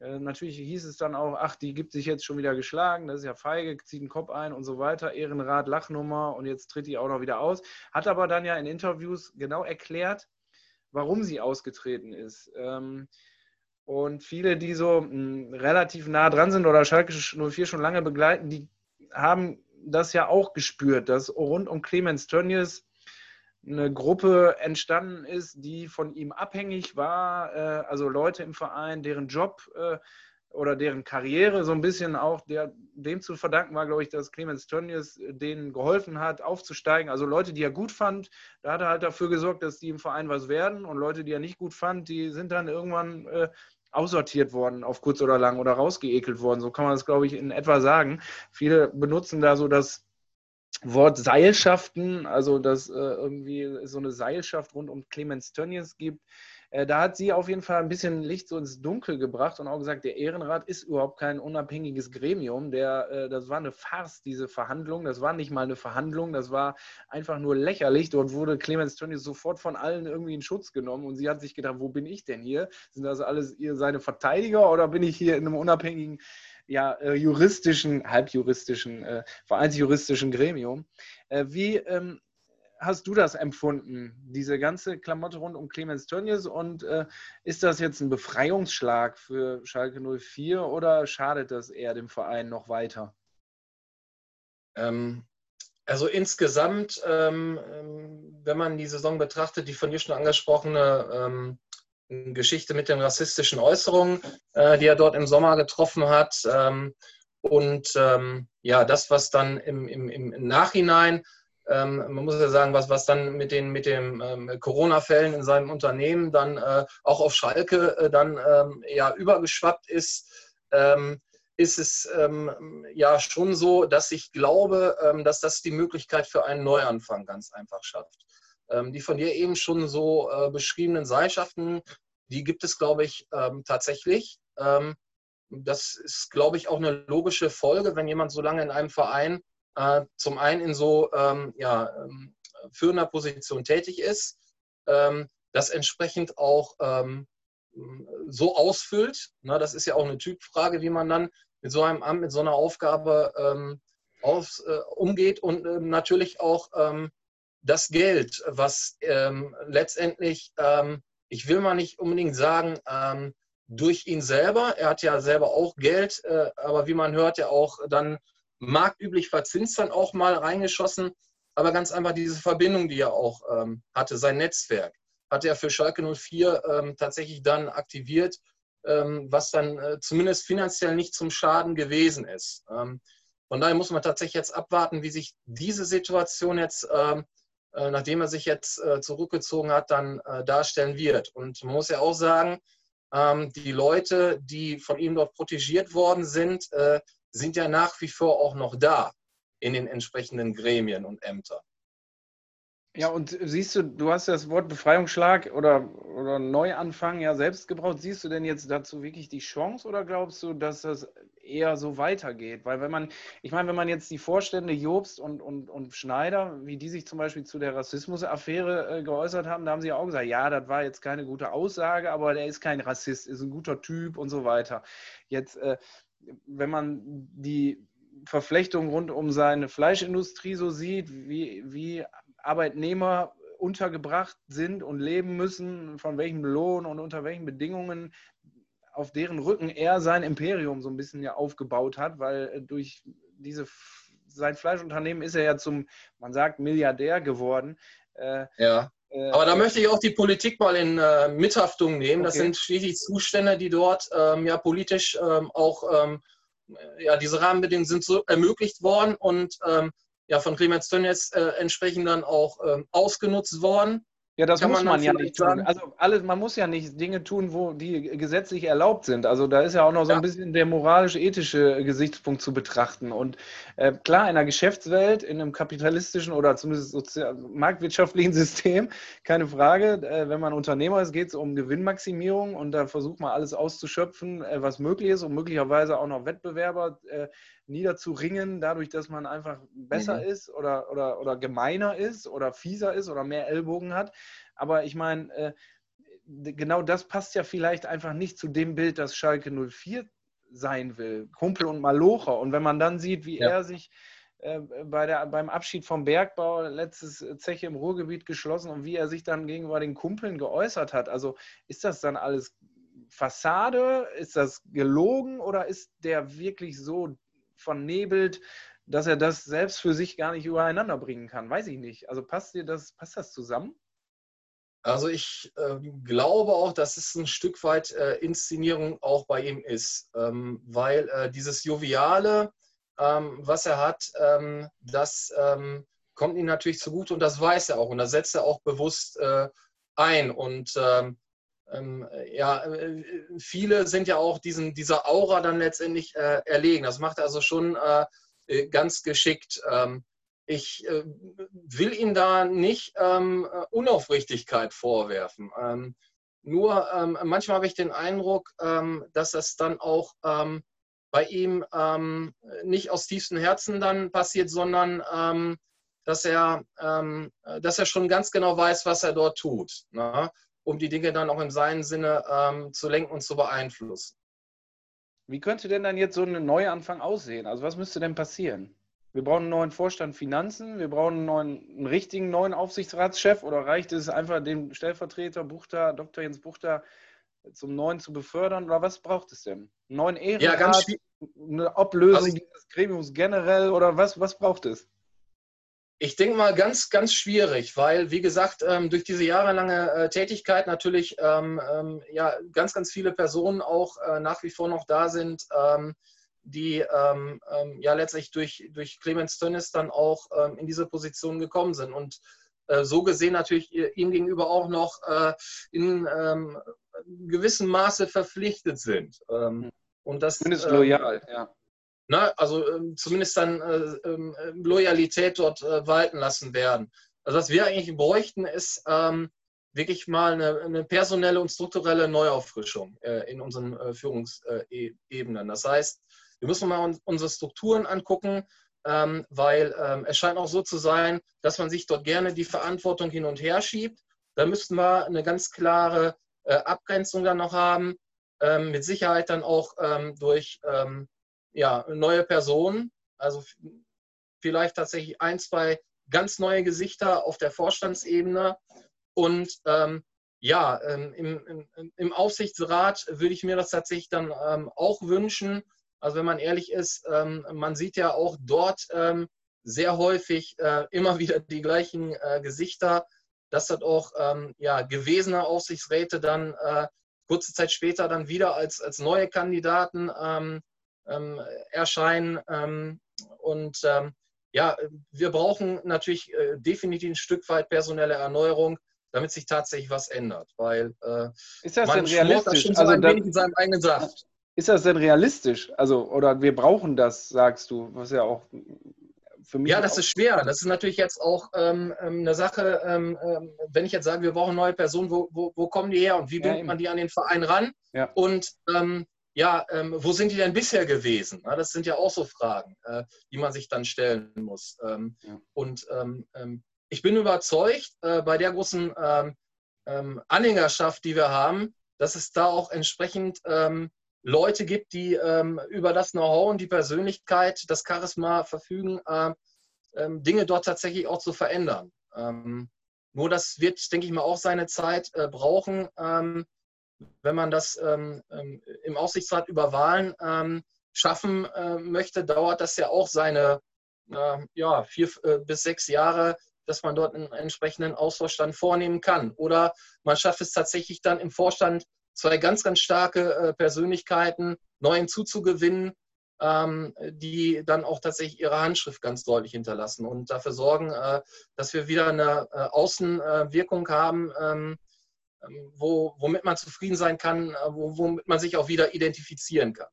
Äh, natürlich hieß es dann auch, ach, die gibt sich jetzt schon wieder geschlagen, das ist ja feige, zieht den Kopf ein und so weiter, Ehrenrat, Lachnummer und jetzt tritt die auch noch wieder aus. Hat aber dann ja in Interviews genau erklärt, warum sie ausgetreten ist. Ähm, und viele, die so mh, hm, relativ nah dran sind oder Schalke 04 schon lange begleiten, die haben das ja auch gespürt, dass rund um Clemens Tönnies eine Gruppe entstanden ist, die von ihm abhängig war, äh, also Leute im Verein, deren Job äh, oder deren Karriere so ein bisschen auch der, dem zu verdanken war, glaube ich, dass Clemens Tönnies denen geholfen hat, aufzusteigen. Also Leute, die er gut fand, da hat er halt dafür gesorgt, dass die im Verein was werden und Leute, die er nicht gut fand, die sind dann irgendwann äh, aussortiert worden, auf kurz oder lang oder rausgeekelt worden. So kann man das, glaube ich, in etwa sagen. Viele benutzen da so das Wort Seilschaften, also dass äh, irgendwie so eine Seilschaft rund um Clemens Tönnies gibt. Äh, da hat sie auf jeden Fall ein bisschen Licht so ins Dunkel gebracht und auch gesagt, der Ehrenrat ist überhaupt kein unabhängiges Gremium. Der, äh, das war eine Farce, diese Verhandlung. Das war nicht mal eine Verhandlung, das war einfach nur lächerlich. Dort wurde Clemens Tönnies sofort von allen irgendwie in Schutz genommen und sie hat sich gedacht, wo bin ich denn hier? Sind das alles ihr seine Verteidiger oder bin ich hier in einem unabhängigen ja, äh, juristischen, halbjuristischen, äh, vereinsjuristischen Gremium. Äh, wie ähm, hast du das empfunden, diese ganze Klamotte rund um Clemens Tönnies? Und äh, ist das jetzt ein Befreiungsschlag für Schalke 04 oder schadet das eher dem Verein noch weiter? Ähm, also insgesamt, ähm, ähm wenn man die Saison betrachtet, die von dir schon angesprochene ähm, Geschichte mit den rassistischen Äußerungen, äh, die er dort im Sommer getroffen hat. Ähm, und ähm, ja, das, was dann im, im, im Nachhinein, ähm, man muss ja sagen, was, was dann mit den mit den ähm, Corona-Fällen in seinem Unternehmen dann äh, auch auf Schalke äh, dann ähm, ja übergeschwappt ist, ähm, ist es ja schon so, dass ich glaube, dass das die Möglichkeit für einen Neuanfang ganz einfach schafft. die von dir eben schon so äh, beschriebenen Seilschaften die gibt es, glaube ich, ähm, tatsächlich. Ähm, das ist, glaube ich, auch eine logische Folge, wenn jemand so lange in einem Verein äh, zum einen in so ähm, ja, ähm, führender Position tätig ist, ähm, das entsprechend auch ähm, so ausfüllt. Na, das ist ja auch eine Typfrage, wie man dann mit so einem Amt, mit so einer Aufgabe auf, äh, umgeht und äh, natürlich auch das Geld, was letztendlich ich will mal nicht unbedingt sagen, ähm, durch ihn selber. Er hat ja selber auch Geld, äh, aber wie man hört, ja auch dann marktüblich verzinst dann auch mal reingeschossen. Aber ganz einfach diese Verbindung, die er auch ähm, hatte, sein Netzwerk, hat er für Schalke 04 ähm, tatsächlich dann aktiviert, ähm, was dann äh, zumindest finanziell nicht zum Schaden gewesen ist. Ähm, von daher muss man tatsächlich jetzt abwarten, wie sich diese Situation jetzt ähm, äh, nachdem er sich jetzt äh, zurückgezogen hat, dann äh, darstellen wird. Und man muss ja auch sagen, ähm, die Leute, die von ihm dort protegiert worden sind, sind ja nach wie vor auch noch da in den entsprechenden Gremien und Ämtern. Ja, und siehst du, du hast das Wort Befreiungsschlag oder, oder Neuanfang ja selbst gebraucht. Siehst du denn jetzt dazu wirklich die Chance oder glaubst du, dass das eher so weitergeht? Weil wenn man, ich meine, wenn man jetzt die Vorstände Jobst und, und, und Schneider, wie die sich zum Beispiel zu der Rassismusaffäre äh, geäußert haben, da haben sie auch gesagt, ja, das war jetzt keine gute Aussage, aber der ist kein Rassist, ist ein guter Typ und so weiter. Jetzt, äh, wenn man die Verflechtung rund um seine Fleischindustrie so sieht, wie, wie Arbeitnehmer untergebracht sind und leben müssen, von welchem Lohn und unter welchen Bedingungen, auf deren Rücken er sein Imperium so ein bisschen ja aufgebaut hat, weil äh, durch diese sein Fleischunternehmen ist er ja zum, man sagt, Milliardär geworden. Äh, ja. Äh, Aber da möchte ich auch die Politik mal in äh, Mithaftung nehmen. Okay. Das sind schließlich Zustände, die dort ähm, ja politisch ähm, auch, ähm, ja, diese Rahmenbedingungen sind so ermöglicht worden und ähm, ja, von Clemens Tönnies äh, entsprechend dann auch ähm, ausgenutzt worden. Ja, das Kann muss man, man ja nicht tun. Also alles, man muss ja nicht Dinge tun, wo die gesetzlich erlaubt sind. Also da ist ja auch noch so ja. ein bisschen der moralisch-ethische Gesichtspunkt zu betrachten. Und äh, klar, in einer Geschäftswelt, in einem kapitalistischen oder zumindest sozial marktwirtschaftlichen [LAUGHS] System, keine Frage. Äh, wenn man Unternehmer ist, geht es um Gewinnmaximierung und da versucht man alles auszuschöpfen, äh, was möglich ist und möglicherweise auch noch Wettbewerber äh, niederzuringen, dadurch, dass man einfach besser mhm. ist oder, oder, oder gemeiner ist oder fieser ist oder mehr Ellbogen hat. Aber ich meine, äh, genau das passt ja vielleicht einfach nicht zu dem Bild, das Schalke 04 sein will. Kumpel und Malocher. Und wenn man dann sieht, wie ja. er sich äh, bei der, beim Abschied vom Bergbau letztes Zeche im Ruhrgebiet geschlossen und wie er sich dann gegenüber den Kumpeln geäußert hat. Also ist das dann alles Fassade? Ist das gelogen oder ist der wirklich so vernebelt, dass er das selbst für sich gar nicht übereinander bringen kann? Weiß ich nicht. Also passt dir das, passt das zusammen? Also ich äh, glaube auch, dass es ein Stück weit äh, Inszenierung auch bei ihm ist, ähm, weil äh, dieses Joviale, ähm, was er hat, ähm, das ähm, kommt ihm natürlich zugute und das weiß er auch und das setzt er auch bewusst äh, ein. Und ähm, ähm, ja, äh, viele sind ja auch diesen, dieser Aura dann letztendlich äh, erlegen. Das macht er also schon ganz geschickt. Ähm, ich äh, will ihm da nicht ähm, äh, Unaufrichtigkeit vorwerfen. Ähm, nur ähm, manchmal habe ich den Eindruck, ähm, dass das dann auch bei ihm nicht aus tiefstem Herzen dann passiert, sondern dass, er, dass er schon ganz genau weiß, was er dort tut, ne? Um die Dinge dann auch in seinem Sinne zu lenken und zu beeinflussen. Wie könnte denn dann jetzt so ein Neuanfang aussehen? Also was müsste denn passieren? Wir brauchen einen neuen Vorstand Finanzen, wir brauchen einen, neuen, einen richtigen neuen Aufsichtsratschef oder reicht es einfach, den Stellvertreter Buchter, Dr. Jens Buchter zum neuen zu befördern oder was braucht es denn? Einen neuen Ehrenrat, ja, ganz eine Ablösung also dieses Gremiums generell oder was, was braucht es? Ich denke mal ganz, ganz schwierig, weil, wie gesagt, ähm, durch diese jahrelange äh, Tätigkeit natürlich ähm, ähm, ja, ganz, ganz viele Personen auch äh, nach wie vor noch da sind, die ja letztlich durch, durch Clemens Tönnis dann auch in diese Position gekommen sind. Und äh, so gesehen natürlich ihm gegenüber auch noch in gewissem Maße verpflichtet sind. Ähm, und das, Zumindest loyal, ja. Na, also zumindest dann äh, Loyalität dort äh, walten lassen werden. Also was wir eigentlich bräuchten, ist wirklich mal eine, eine, personelle und strukturelle Neuauffrischung äh, in unseren äh, Führungsebenen. Das heißt, wir müssen mal unsere Strukturen angucken, ähm, weil ähm, es scheint auch so zu sein, dass man sich dort gerne die Verantwortung hin und her schiebt. Da müssten wir eine ganz klare äh, Abgrenzung dann noch haben, ähm, mit Sicherheit dann auch ähm, durch ähm, ja, neue Personen, also vielleicht tatsächlich ein, zwei ganz neue Gesichter auf der Vorstandsebene. Und ähm, ja, ähm, im, im, im, Aufsichtsrat würde ich mir das tatsächlich dann ähm, auch wünschen, also wenn man ehrlich ist, ähm, man sieht ja auch dort ähm, sehr häufig äh, immer [LAUGHS] wieder die gleichen äh, Gesichter, dass dort auch ähm, ja, gewesene Aufsichtsräte dann äh, kurze Zeit später dann wieder als, als neue Kandidaten erscheinen. Ähm, und ja, wir brauchen natürlich äh, definitiv ein Stück weit personelle Erneuerung, damit sich tatsächlich was ändert. Weil äh, ist das denn realistisch? Das also ein wenig in seinem eigenen Saft. Ist das denn realistisch? Also, oder wir brauchen das, sagst du, was ja auch für mich. Ja, das ist schwer. Das ist natürlich jetzt auch ähm, ähm eine Sache, ähm, ähm, wenn ich jetzt sage, wir brauchen neue Personen, wo, wo, wo kommen die her und wie bringt ja, man die an den Verein ran? Ja. Und ähm, ja, ähm, wo sind die denn bisher gewesen? Na, das sind ja auch so Fragen, äh, die man sich dann stellen muss. Ja. Und ich bin überzeugt, äh, bei der großen Anhängerschaft, die wir haben, dass es da auch entsprechend Leute gibt, die ähm, über das Know-how und die Persönlichkeit, das Charisma verfügen, äh, ähm, Dinge dort tatsächlich auch zu verändern. Ähm, nur das wird, denke ich mal, auch seine Zeit äh, brauchen, ähm, wenn man das ähm, ähm, im Aussichtsrat über Wahlen schaffen äh, möchte, dauert das ja auch seine äh, ja, vier äh, bis sechs Jahre, dass man dort einen entsprechenden Ausvorstand vornehmen kann. Oder man schafft es tatsächlich dann im Vorstand zwei ganz, ganz starke äh, Persönlichkeiten neu hinzuzugewinnen, ähm, die dann auch tatsächlich ihre Handschrift ganz deutlich hinterlassen und dafür sorgen, äh, dass wir wieder eine äh, Außenwirkung haben, ähm, ähm, wo, womit man zufrieden sein kann, womit man sich auch wieder identifizieren kann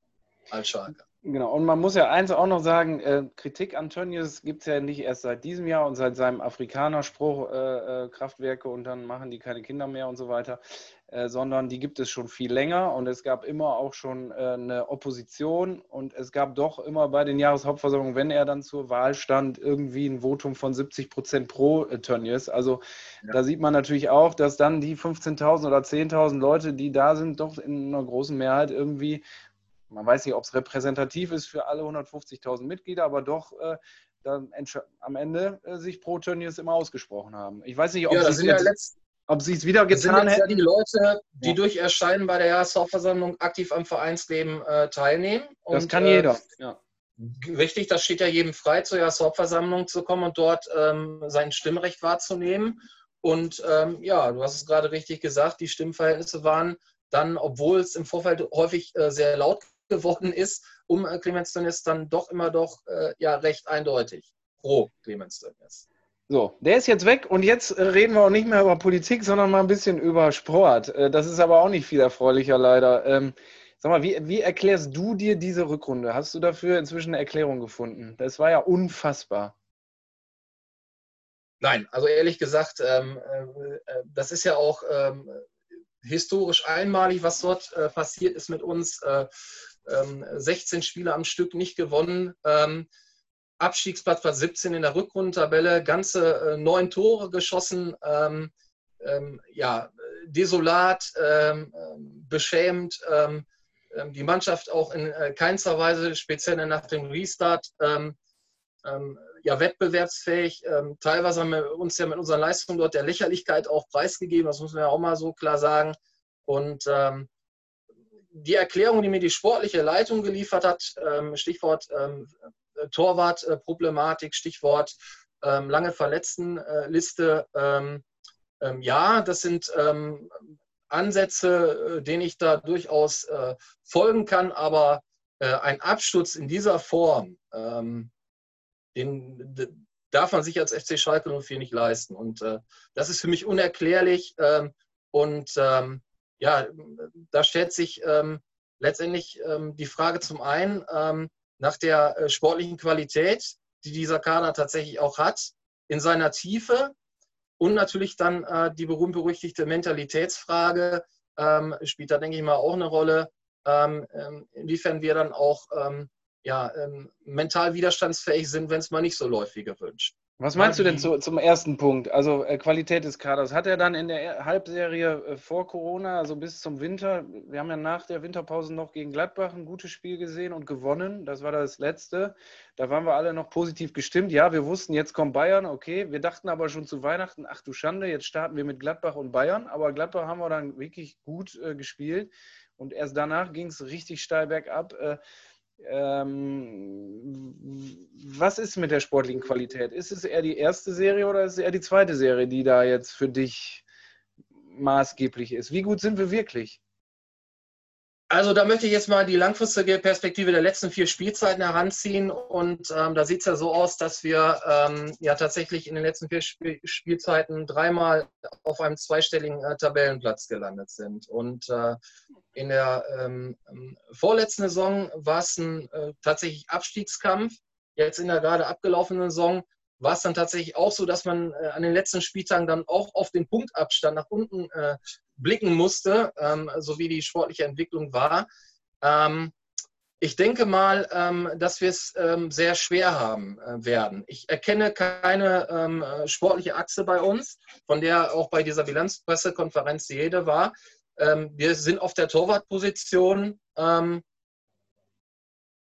als Schalke. Genau, und man muss ja eins auch noch sagen, äh, Kritik an Tönnies gibt es ja nicht erst seit diesem Jahr und seit seinem Afrikanerspruch, äh, äh, Kraftwerke und dann machen die keine Kinder mehr und so weiter, äh, sondern die gibt es schon viel länger und es gab immer auch schon äh, eine Opposition und es gab doch immer bei den Jahreshauptversammlungen, wenn er dann zur Wahl stand, irgendwie ein Votum von 70 Prozent pro äh, Tönnies. Also ja. da sieht man natürlich auch, dass dann die 15.000 oder 10.000 Leute, die da sind, doch in einer großen Mehrheit irgendwie man weiß nicht, ob es repräsentativ ist für alle 150.000 Mitglieder, aber doch äh, dann am Ende äh, sich pro Tönnies immer ausgesprochen haben. Ich weiß nicht, ob ja, sie ja es wieder getan hätten. Ja die Leute, die ja. durch Erscheinen bei der Jahreshauptversammlung aktiv am Vereinsleben äh, teilnehmen. Und, das kann jeder, äh, ja. Richtig, das steht ja jedem frei, zur Jahreshauptversammlung zu kommen und dort ähm, sein Stimmrecht wahrzunehmen. Und ähm, ja, du hast es gerade richtig gesagt, die Stimmverhältnisse waren dann, obwohl es im Vorfeld häufig äh, sehr laut geworden ist, um äh, Clemens Tönnies dann doch immer doch äh, ja recht eindeutig pro Clemens Tönnies. So, der ist jetzt weg und jetzt äh, reden wir auch nicht mehr über Politik, sondern mal ein bisschen über Sport. Äh, das ist aber auch nicht viel erfreulicher leider. Ähm, sag mal, wie, wie erklärst du dir diese Rückrunde? Hast du dafür inzwischen eine Erklärung gefunden? Das war ja unfassbar. Nein, also ehrlich gesagt, ähm, äh, das ist ja auch ähm, historisch einmalig, was dort äh, passiert ist mit uns. Äh, 16 ähm, Spiele am Stück nicht gewonnen. Ähm, Abstiegsplatz Platz 17 in der Rückrundentabelle, ganze äh, neun Tore geschossen. Ähm, ähm, ja, desolat, ähm, beschämt. Ähm, die Mannschaft auch in äh, keinster Weise, speziell nach dem Restart, ja, wettbewerbsfähig. teilweise haben wir uns ja mit unserer Leistung dort der Lächerlichkeit auch preisgegeben, das muss man ja auch mal so klar sagen. Und die Erklärung, die mir die sportliche Leitung geliefert hat, ähm, Stichwort ähm, Torwartproblematik, Stichwort ähm, lange Verletztenliste, ja, das sind Ansätze, äh, denen ich da durchaus äh, folgen kann, aber äh, ein Absturz in dieser Form, den darf man sich als FC Schalke 04 nicht leisten. Und das ist für mich unerklärlich. und ja, da stellt sich ähm, letztendlich ähm, die Frage zum einen ähm, nach der äh, sportlichen Qualität, die dieser Kader tatsächlich auch hat, in seiner Tiefe und natürlich dann äh, die berühmt-berüchtigte Mentalitätsfrage ähm, spielt da, denke ich mal, auch eine Rolle, ähm, ähm, inwiefern wir dann auch ja, mental widerstandsfähig sind, wenn es mal nicht so läuft wie gewünscht. Was meinst du denn zu, zum ersten Punkt? Also äh, Qualität des Kaders. Hat er dann in der Halbserie äh, vor Corona, also bis zum Winter, wir haben ja nach der Winterpause noch gegen Gladbach ein gutes Spiel gesehen und gewonnen. Das war das letzte. Da waren wir alle noch positiv gestimmt. Ja, wir wussten, jetzt kommt Bayern, okay. Wir dachten aber schon zu Weihnachten, ach du Schande, jetzt starten wir mit Gladbach und Bayern. Aber Gladbach haben wir dann wirklich gut äh, gespielt. Und erst danach ging es richtig steil bergab. Äh, ähm, was ist mit der sportlichen Qualität? Ist es eher die erste Serie oder ist es eher die zweite Serie, die da jetzt für dich maßgeblich ist? Wie gut sind wir wirklich? Also da möchte ich jetzt mal die langfristige Perspektive der letzten vier Spielzeiten heranziehen. Und ähm, da sieht es ja so aus, dass wir ähm, ja tatsächlich in den letzten vier Sp Spielzeiten dreimal auf einem zweistelligen äh, Tabellenplatz gelandet sind. Und äh, in der ähm, vorletzten Saison war es ein äh, tatsächlich Abstiegskampf. Jetzt in der gerade abgelaufenen Saison war es dann tatsächlich auch so, dass man äh, an den letzten Spieltagen dann auch auf den Punktabstand nach unten äh, blicken musste, ähm, so wie die sportliche Entwicklung war. Ähm, ich denke mal, ähm, dass wir es ähm, sehr schwer haben äh, werden. Ich erkenne keine ähm, sportliche Achse bei uns, von der auch bei dieser Bilanzpressekonferenz die Rede war. Ähm, wir sind auf der Torwartposition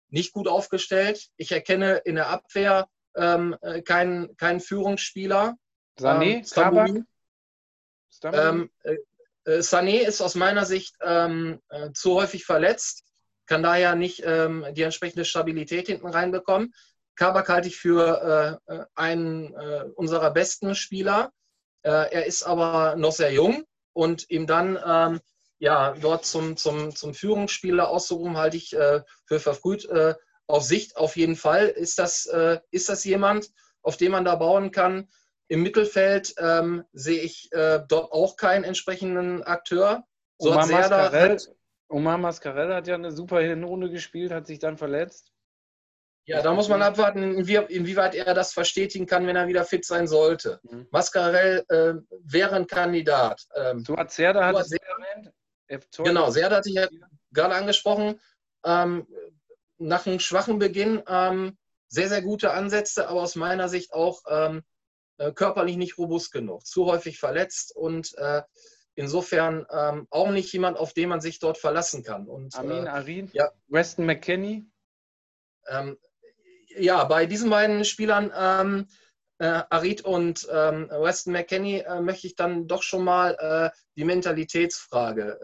nicht gut aufgestellt. Ich erkenne in der Abwehr ähm, äh, keinen, keinen Führungsspieler. Sané, ähm, Kabak? Ähm, äh, äh, Sané ist aus meiner Sicht ähm, äh, zu häufig verletzt, kann daher nicht ähm, die entsprechende Stabilität hinten reinbekommen. Kabak halte ich für äh, äh einen unserer besten Spieler. er ist aber noch sehr jung und ihm dann ähm, ja, dort zum, zum, zum Führungsspieler auszurufen, halte ich für verfrüht. Auf Sicht auf jeden Fall ist das, ist das jemand, auf den man da bauen kann. Im Mittelfeld ähm, sehe ich äh, dort auch keinen entsprechenden Akteur. So Omar, Mascarell, hat, Omar Mascarell hat ja eine super Hinrunde gespielt, hat sich dann verletzt. Ja, da muss man abwarten, inwieweit er das verstetigen kann, wenn er wieder fit sein sollte. Mhm. Mascarell äh, wäre ein Kandidat. Ähm, Stuart Serda hat es erwähnt. Genau, Serda hatte ich ja gerade angesprochen. Ähm, nach einem schwachen Beginn ähm, sehr, sehr gute Ansätze, aber aus meiner Sicht auch ähm, äh, körperlich nicht robust genug. Zu häufig verletzt und äh, insofern ähm, auch nicht jemand, auf den man sich dort verlassen kann. Und, Amin äh, Arin, ja. Weston McKenney. Ähm, ja, bei diesen beiden Spielern, ähm, äh, Arid und ähm, Weston McKenney, äh, möchte ich dann doch schon mal äh, die Mentalitätsfrage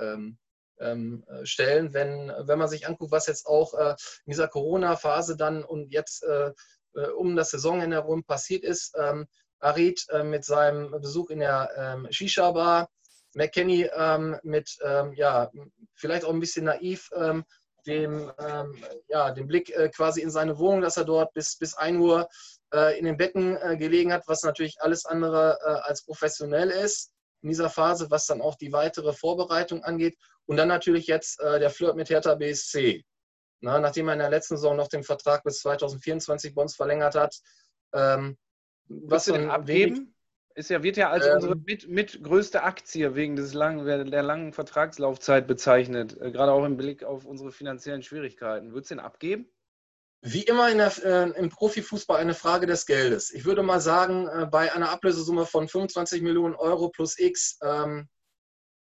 ähm, ähm äh, stellen, wenn, wenn man sich anguckt, was jetzt auch äh, in dieser Corona-Phase dann und jetzt äh, um das Saisonende herum passiert ist. Ähm, Arid mit seinem Besuch in der ähm, Shisha-Bar, McKenney mit, ja, vielleicht auch ein bisschen naiv, dem, ähm, ja, dem Blick äh, quasi in seine Wohnung, dass er dort bis, bis 1 Uhr äh, in den Betten äh, gelegen hat, was natürlich alles andere äh, als professionell ist in dieser Phase, was dann auch die weitere Vorbereitung angeht. Und dann natürlich jetzt äh, der Flirt mit Hertha BSC. Na, nachdem er in der letzten Saison noch den Vertrag bis 2024 bei uns verlängert hat. Ähm, was denn abgeben? Ist ja, wird ja als ähm, unsere mit, mit, größte Aktie wegen des langen, der langen Vertragslaufzeit bezeichnet, äh, gerade auch im Blick auf unsere finanziellen Schwierigkeiten. Würdest du den abgeben? Wie immer der, äh, im Profifußball eine Frage des Geldes. Ich würde mal sagen, äh, bei einer Ablösesumme von 25 Millionen Euro plus X, ähm,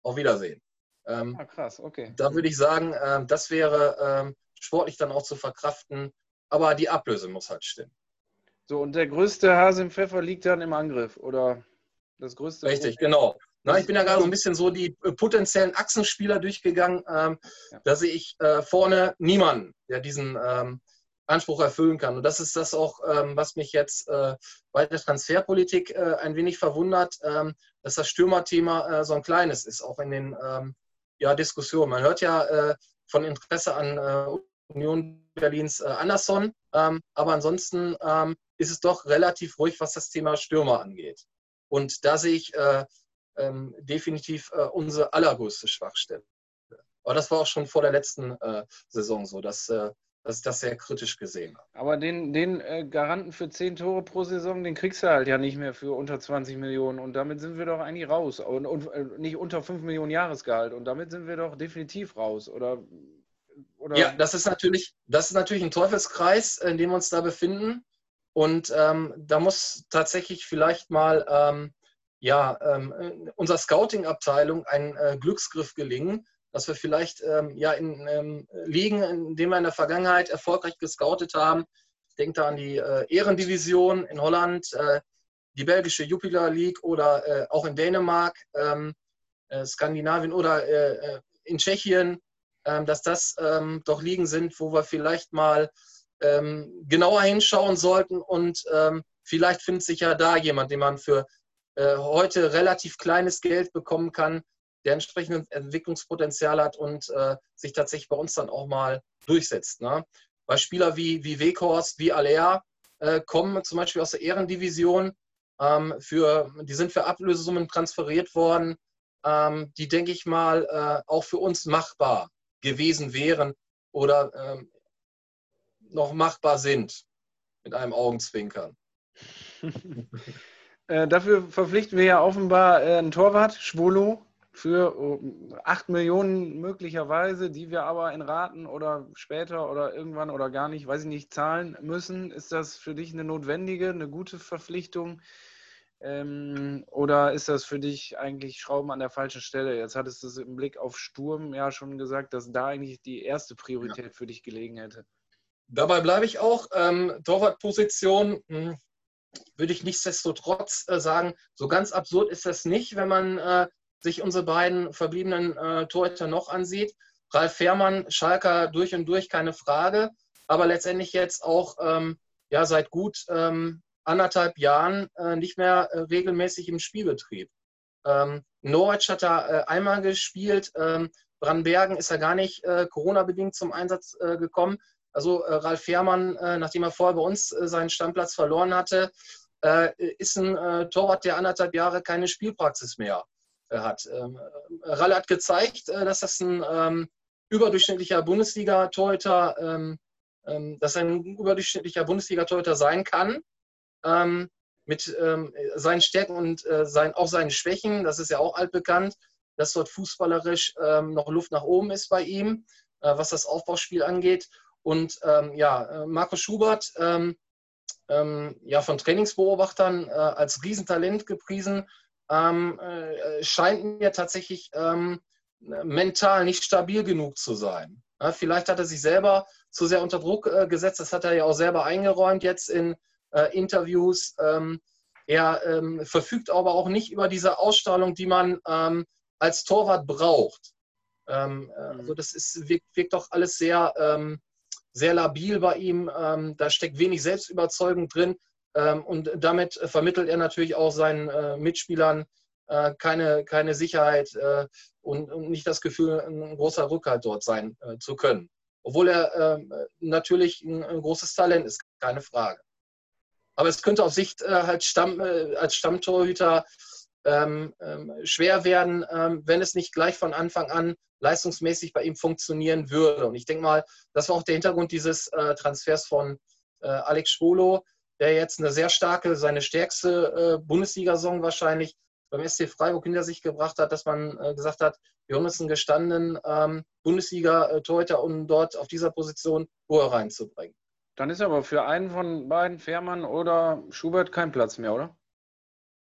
auf Wiedersehen. Ähm, ah, krass, okay. Da würde ich sagen, äh, das wäre ähm, sportlich dann auch zu verkraften, aber die Ablöse muss halt stimmen. So, und der größte Hase im Pfeffer liegt dann im Angriff, oder das größte? Richtig, Problem. genau. Na, ich bin ja gerade so ein bisschen so die äh, potenziellen Achsenspieler durchgegangen. Ähm, ja. Da sehe ich äh, vorne niemanden, der diesen ähm, Anspruch erfüllen kann. Und das ist das auch, ähm, was mich jetzt äh, bei der Transferpolitik äh, ein wenig verwundert, ähm, dass das Stürmerthema äh, so ein kleines ist, auch in den ähm, ja, Diskussionen. Man hört ja äh, von Interesse an Union Berlins Anderson, ähm, aber ansonsten ähm, ist es doch relativ ruhig, was das Thema Stürmer angeht. Und da sehe ich äh, ähm, definitiv äh, unsere allergrößte Schwachstelle. Aber das war auch schon vor der letzten äh, Saison so, dass, äh, dass ich das sehr kritisch gesehen habe. Aber den, den äh, Garanten für 10 Tore pro Saison, den kriegst du halt ja nicht mehr für unter 20 Millionen. Und damit sind wir doch eigentlich raus. Und, und äh, nicht unter 5 Millionen Jahresgehalt. Und damit sind wir doch definitiv raus. Oder oder? Ja, das ist natürlich, das ist natürlich ein Teufelskreis, in dem wir uns da befinden. Und ähm, da muss tatsächlich vielleicht mal ähm, ja, ähm, unserer Scouting-Abteilung ein äh, Glücksgriff gelingen, dass wir vielleicht ähm, ja, in ähm, Ligen, in denen wir in der Vergangenheit erfolgreich gescoutet haben, ich denke da an die äh, Ehrendivision in Holland, äh, die belgische Jupiler League oder äh, auch in Dänemark, ähm, äh, Skandinavien oder äh, in Tschechien, dass das doch Ligen sind, wo wir vielleicht mal ähm, genauer hinschauen sollten und ähm, vielleicht findet sich ja da jemand, den man für äh, heute relativ kleines Geld bekommen kann, der entsprechendes Entwicklungspotenzial hat und äh, sich tatsächlich bei uns dann auch mal durchsetzt. Ne? Weil Spieler wie, wie Weghorst, wie Alea äh, kommen zum Beispiel aus der Ehrendivision, ähm, für, die sind für Ablösesummen transferiert worden, ähm, die, denke ich mal, äh, auch für uns machbar gewesen wären oder ähm, noch machbar sind, mit einem Augenzwinkern. [LAUGHS] äh, dafür verpflichten wir ja offenbar äh, einen Torwart, Schwolo, für 8 äh, Millionen möglicherweise, die wir aber in Raten oder später oder irgendwann oder gar nicht, weiß ich nicht, zahlen müssen. Ist das für dich eine notwendige, eine gute Verpflichtung? Ähm, oder ist das für dich eigentlich Schrauben an der falschen Stelle? Jetzt hattest du es im Blick auf Sturm ja schon gesagt, dass da eigentlich die erste Priorität ja. für dich gelegen hätte. Dabei bleibe ich auch. Ähm, Torwartposition hm, würde ich nichtsdestotrotz äh, sagen, so ganz absurd ist das nicht, wenn man äh, sich unsere beiden verbliebenen äh, Torhüter noch ansieht. Ralf Fährmann, Schalker durch und durch, keine Frage, aber letztendlich jetzt auch ähm, ja, seit gut ähm, anderthalb Jahren äh, nicht mehr äh, regelmäßig im Spielbetrieb. Ähm, Norwich hat da äh, einmal gespielt, ähm, Brandbergen ist ja gar nicht äh, Corona-bedingt zum Einsatz äh, gekommen. Also Ralf Fährmann, äh, nachdem er vorher bei uns seinen Stammplatz verloren hatte, ist ein Torwart, der anderthalb Jahre keine Spielpraxis mehr äh, hat. Ähm, Ralf hat gezeigt, dass das ein ähm, überdurchschnittlicher Bundesliga-Torhüter ähm, dass ein überdurchschnittlicher Bundesliga-Torhüter sein kann. Mit seinen Stärken und äh, auch seinen Schwächen, das ist ja auch altbekannt, dass dort fußballerisch noch Luft nach oben ist bei ihm, äh, was das Aufbauspiel angeht. Und ja, äh, Marco Schubert, ja, von Trainingsbeobachtern äh, als Riesentalent gepriesen, ähm, äh, scheint mir tatsächlich ähm, mental nicht stabil genug zu sein. Ja, vielleicht hat er sich selber zu sehr unter Druck äh, gesetzt, das hat er ja auch selber eingeräumt jetzt in äh, Interviews. Ähm, er ähm, verfügt aber auch nicht über diese Ausstrahlung, die man ähm, als Torwart braucht. Ähm, äh, also das ist, wirkt, wirkt doch alles sehr, sehr labil bei ihm. Da steckt wenig Selbstüberzeugung drin. Und damit vermittelt er natürlich auch seinen äh, Mitspielern äh, keine, keine Sicherheit äh, und, nicht das Gefühl, ein großer Rückhalt dort sein zu können. Obwohl er natürlich ein, großes Talent ist, keine Frage. Aber es könnte auf Sicht halt Stamm, als Stammtorhüter ähm, ähm, schwer werden, ähm, wenn es nicht gleich von Anfang an leistungsmäßig bei ihm funktionieren würde. Und ich denke mal, das war auch der Hintergrund dieses Transfers von Alex Schwolo, der jetzt eine sehr starke, seine stärkste äh, Bundesliga-Saison wahrscheinlich beim SC Freiburg hinter sich gebracht hat, dass man äh, gesagt hat, wir holen uns einen gestandenen ähm, Bundesliga-Torhüter, um dort auf dieser Position Ruhe reinzubringen. Dann ist aber für einen von beiden, Fährmann oder Schubert, kein Platz mehr, oder?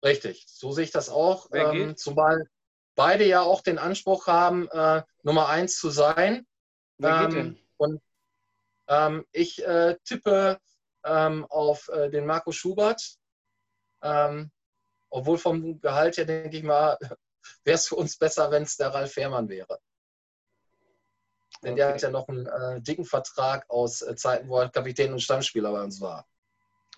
Richtig, so sehe ich das auch. Ähm, zumal beide ja auch den Anspruch haben, äh, Nummer eins zu sein. Wer geht ähm, denn? Und ähm, ich äh, tippe ähm, auf äh, den Marco Schubert. Ähm, obwohl vom Gehalt her, denke ich mal, [LAUGHS] wäre es für uns besser, wenn es der Ralf Fährmann wäre. Denn okay. der hat ja noch einen äh, dicken Vertrag aus äh, Zeiten, wo er Kapitän und Stammspieler bei uns war.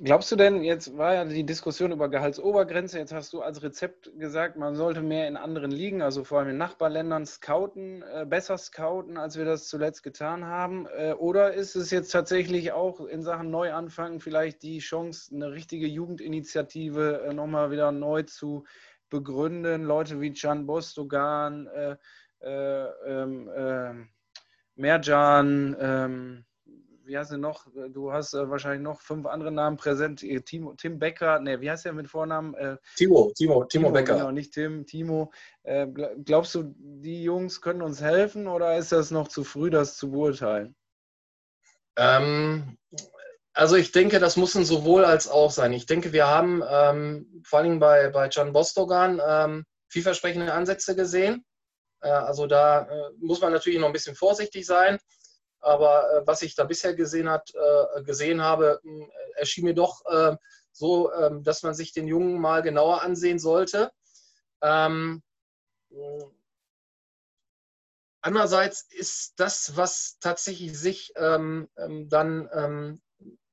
Glaubst du denn, jetzt war ja die Diskussion über Gehaltsobergrenze, jetzt hast du als Rezept gesagt, man sollte mehr in anderen Ligen, also vor allem in Nachbarländern, scouten, äh, besser scouten, als wir das zuletzt getan haben? Äh, oder ist es jetzt tatsächlich auch in Sachen Neuanfang vielleicht die Chance, eine richtige Jugendinitiative äh, nochmal wieder neu zu begründen? Leute wie Can Bostogan, äh, äh, ähm, ähm, Merjan, ähm, wie heißt er noch? Du hast äh, wahrscheinlich noch fünf andere Namen präsent. Äh, Timo, Tim Becker, ne, wie heißt er mit Vornamen? Äh, Timo, Timo, Timo, Timo Becker. Genau, nicht Tim, Timo. Äh, glaubst du, die Jungs können uns helfen oder ist das noch zu früh, das zu beurteilen? Ähm, also ich denke, das muss ein sowohl als auch sein. Ich denke, wir haben ähm, vor allem bei, bei Can Bostogan ähm, vielversprechende Ansätze gesehen. Äh, also da äh, muss man natürlich noch ein bisschen vorsichtig sein. Aber äh, was ich da bisher gesehen, hat, gesehen habe, erschien mir doch so, ähm, dass man sich den Jungen mal genauer ansehen sollte. Ähm, andererseits ist das, was tatsächlich sich ähm, dann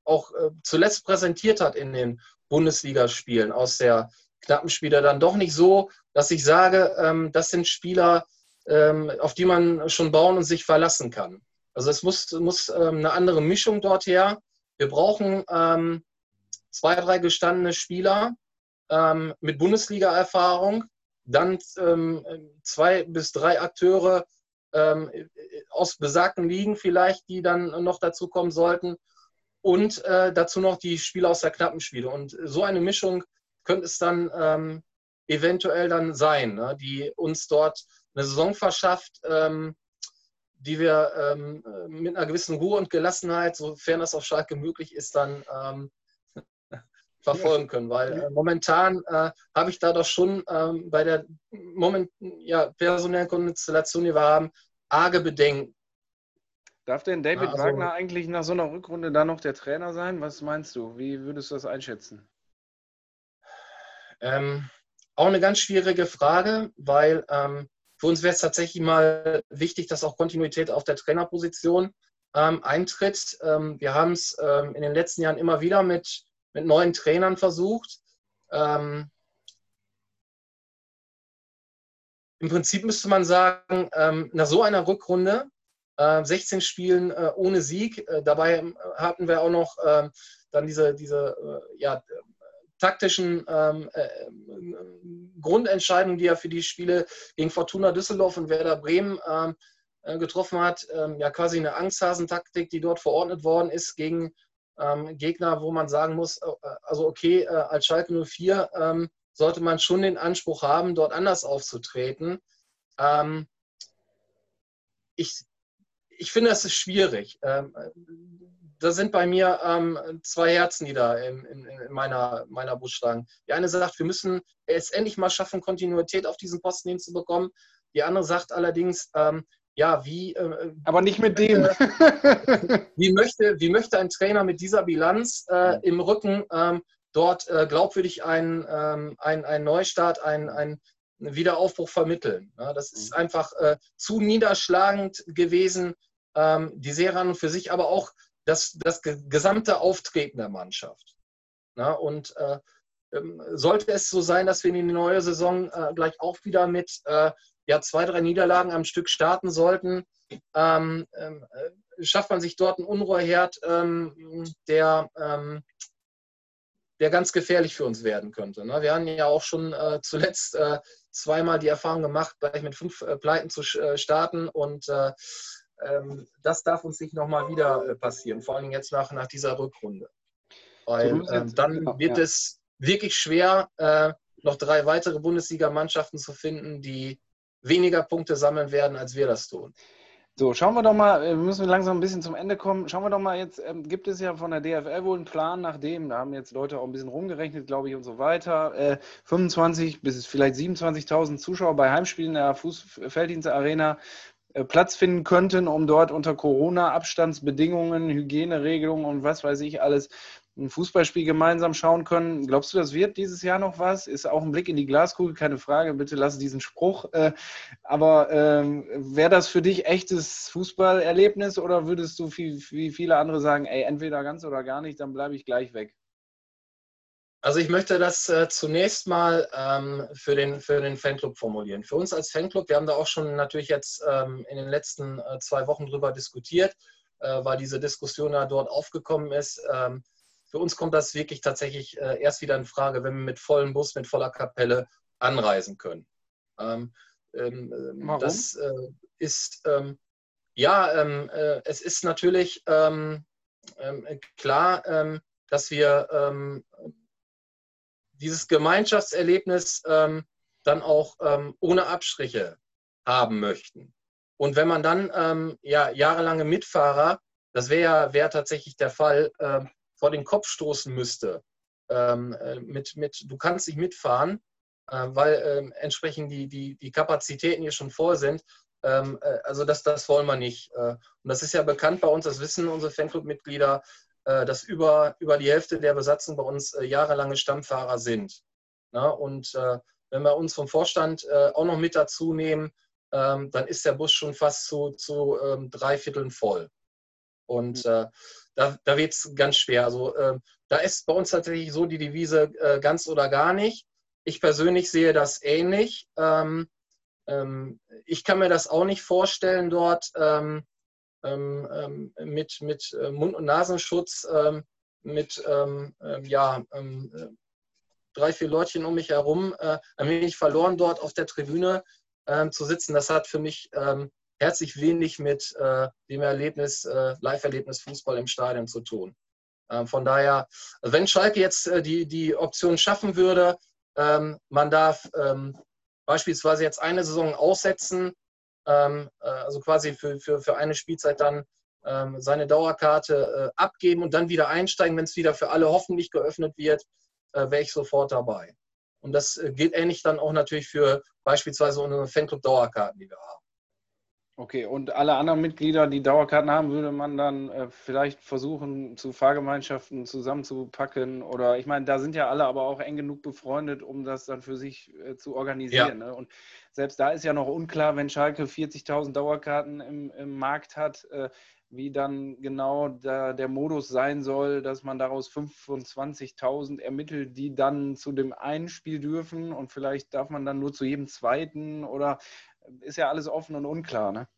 auch zuletzt präsentiert hat in den Bundesligaspielen aus der knappen Spieler dann doch nicht so, dass ich sage, das sind Spieler, ähm, auf die man schon bauen und sich verlassen kann. Also es muss, muss ähm, eine andere Mischung dort her. Wir brauchen ähm, zwei, drei gestandene Spieler ähm, mit Bundesliga-Erfahrung, dann ähm, zwei bis drei Akteure ähm, aus besagten Ligen vielleicht, die dann noch dazu kommen sollten und äh, dazu noch die Spieler aus der Knappenspiele. Und so eine Mischung könnte es dann ähm, eventuell dann sein, ne, die uns dort eine Saison verschafft, ähm, die wir ähm, mit einer gewissen Ruhe und Gelassenheit, sofern das auf Schalke möglich ist, dann ähm, [LAUGHS] verfolgen können. Weil äh, momentan äh, habe ich da doch schon ähm, bei der moment, ja, personellen Konstellation, die wir haben, arge Bedenken. Darf denn David also, Wagner eigentlich nach so einer Rückrunde da noch der Trainer sein? Was meinst du? Wie würdest du das einschätzen? Ähm, auch eine ganz schwierige Frage, weil ähm, für uns wäre es tatsächlich mal wichtig, dass auch Kontinuität auf der Trainerposition ähm, eintritt. Ähm, wir haben es ähm, in den letzten Jahren immer wieder mit, mit neuen Trainern versucht. Ähm, Im Prinzip müsste man sagen, ähm, nach so einer Rückrunde, äh, 16 Spielen äh, ohne Sieg, äh, dabei hatten wir auch noch ähm, dann diese, diese äh, ja, taktischen ähm, äh, Grundentscheidungen, die er für die Spiele gegen Fortuna Düsseldorf und Werder Bremen ähm, äh, getroffen hat, ähm, ja quasi eine Angsthasentaktik, die dort verordnet worden ist gegen ähm, Gegner, wo man sagen muss, äh, also okay, äh, als Schalke 04 ähm, sollte man schon den Anspruch haben, dort anders aufzutreten. Ähm, ich, ich finde, es ist schwierig. Da sind bei mir ähm, zwei Herzen, die da in, in, in meiner, meiner Brust schlagen. Die eine sagt, wir müssen es endlich mal schaffen, Kontinuität auf diesen Posten hinzubekommen. Die andere sagt allerdings, ähm, ja, wie. Äh, Aber nicht mit dem. [LAUGHS] wie, möchte, wie möchte ein Trainer mit dieser Bilanz äh, im Rücken ähm, dort äh, glaubwürdig einen, ähm, einen, einen Neustart, einen, einen Wiederaufbruch vermitteln? Ja, das ist mhm. einfach äh, zu niederschlagend gewesen, ähm, die Serie an und für sich, aber auch das, das gesamte Auftreten der Mannschaft. Ja, und äh, ähm, sollte es so sein, dass wir in die neue Saison äh, gleich auch wieder mit äh, ja, zwei, drei Niederlagen am Stück starten sollten, ähm, ähm, äh, schafft man sich dort einen Unruheherd, ähm, der, ähm, der ganz gefährlich für uns werden könnte. Ne? Wir haben ja auch schon äh, zuletzt äh, zweimal die Erfahrung gemacht, gleich mit fünf Pleiten zu starten und das darf uns nicht nochmal wieder passieren, vor allem jetzt nach, nach dieser Rückrunde. Weil dann genau, wird ja. es wirklich schwer, noch drei weitere Bundesligamannschaften zu finden, die weniger Punkte sammeln werden, als wir das tun. So, schauen wir doch mal, äh, wir müssen langsam ein bisschen zum Ende kommen. Schauen wir doch mal jetzt, ähm, gibt es ja von der DFL wohl einen Plan, nachdem, da haben jetzt Leute auch ein bisschen rumgerechnet, glaube ich, und so weiter, äh, 25 bis vielleicht 27.000 Zuschauer bei Heimspielen in der Fußfelddienste-Arena äh, Platz finden könnten, um dort unter Corona-Abstandsbedingungen, Hygieneregelungen und was weiß ich alles ein Fußballspiel gemeinsam schauen können. Glaubst du, das wird dieses Jahr noch was? Ist auch ein Blick in die Glaskugel, keine Frage. Bitte lass diesen Spruch. Äh, aber ähm, wäre das für dich echtes Fußballerlebnis oder würdest du wie viele andere sagen, ey, entweder ganz oder gar nicht, dann bleibe ich gleich weg? Also ich möchte das äh, zunächst mal ähm, für, den, für den Fanclub formulieren. Für uns als Fanclub, wir haben da auch schon natürlich jetzt ähm, in den letzten äh, zwei Wochen drüber diskutiert, äh, weil diese Diskussion da dort aufgekommen ist. Ähm, für uns kommt das wirklich tatsächlich äh, erst wieder in Frage, wenn wir mit vollem Bus, mit voller Kapelle anreisen können. Ähm, ähm, Warum? Das äh, ist, ähm, ja, ähm, äh, es ist natürlich ähm, ähm, klar, dass wir dieses Gemeinschaftserlebnis dann auch ohne Abstriche haben möchten. Und wenn man dann ja, jahrelange Mitfahrer, das wäre ja wär tatsächlich der Fall, vor den Kopf stoßen müsste. Ähm, äh, mit, mit, du kannst nicht mitfahren, äh, weil ähm, entsprechend die, die, die Kapazitäten hier schon voll sind. Ähm, äh, also das, das wollen wir nicht. Äh, und das ist ja bekannt bei uns, das wissen unsere Fanclub-Mitglieder, dass über, über die Hälfte der Besatzung bei uns äh, jahrelange Stammfahrer sind. Na, und wenn wir uns vom Vorstand auch noch mit dazu nehmen, ähm, dann ist der Bus schon fast zu, zu ähm, drei Vierteln voll. Und mhm. äh, da, da wird es ganz schwer. Also äh, da ist bei uns tatsächlich so die Devise äh, ganz oder gar nicht. Ich persönlich sehe das ähnlich. Ähm, ähm, ich kann mir das auch nicht vorstellen, dort ähm mit, mit äh, Mund- und Nasenschutz, ähm, mit ja, äh, drei, vier Leutchen um mich herum, äh, ein wenig verloren dort auf der Tribüne zu sitzen. Das hat für mich herzlich wenig mit äh, dem Erlebnis, Live-Erlebnis Fußball im Stadion zu tun. Ähm, von daher, wenn Schalke jetzt die, die Option schaffen würde, ähm, man darf ähm, beispielsweise jetzt eine Saison aussetzen, ähm, also quasi für, für, für eine Spielzeit dann ähm, seine Dauerkarte äh, abgeben und dann wieder einsteigen, wenn es wieder für alle hoffentlich geöffnet wird, äh, wäre ich sofort dabei. Und das gilt ähnlich dann auch natürlich für beispielsweise unsere Fanclub-Dauerkarten, die wir haben. Okay, und alle anderen Mitglieder, die Dauerkarten haben, würde man dann äh, vielleicht versuchen, zu Fahrgemeinschaften zusammenzupacken? Oder ich meine, da sind ja alle aber auch eng genug befreundet, um das dann für sich äh, zu organisieren. Ja. Ne? Und selbst da ist ja noch unklar, wenn Schalke 40.000 Dauerkarten im, im Markt hat, äh, wie dann genau da der Modus sein soll, dass man daraus 25.000 ermittelt, die dann zu dem einen Spiel dürfen und vielleicht darf man dann nur zu jedem zweiten oder ist ja alles offen und unklar, ne?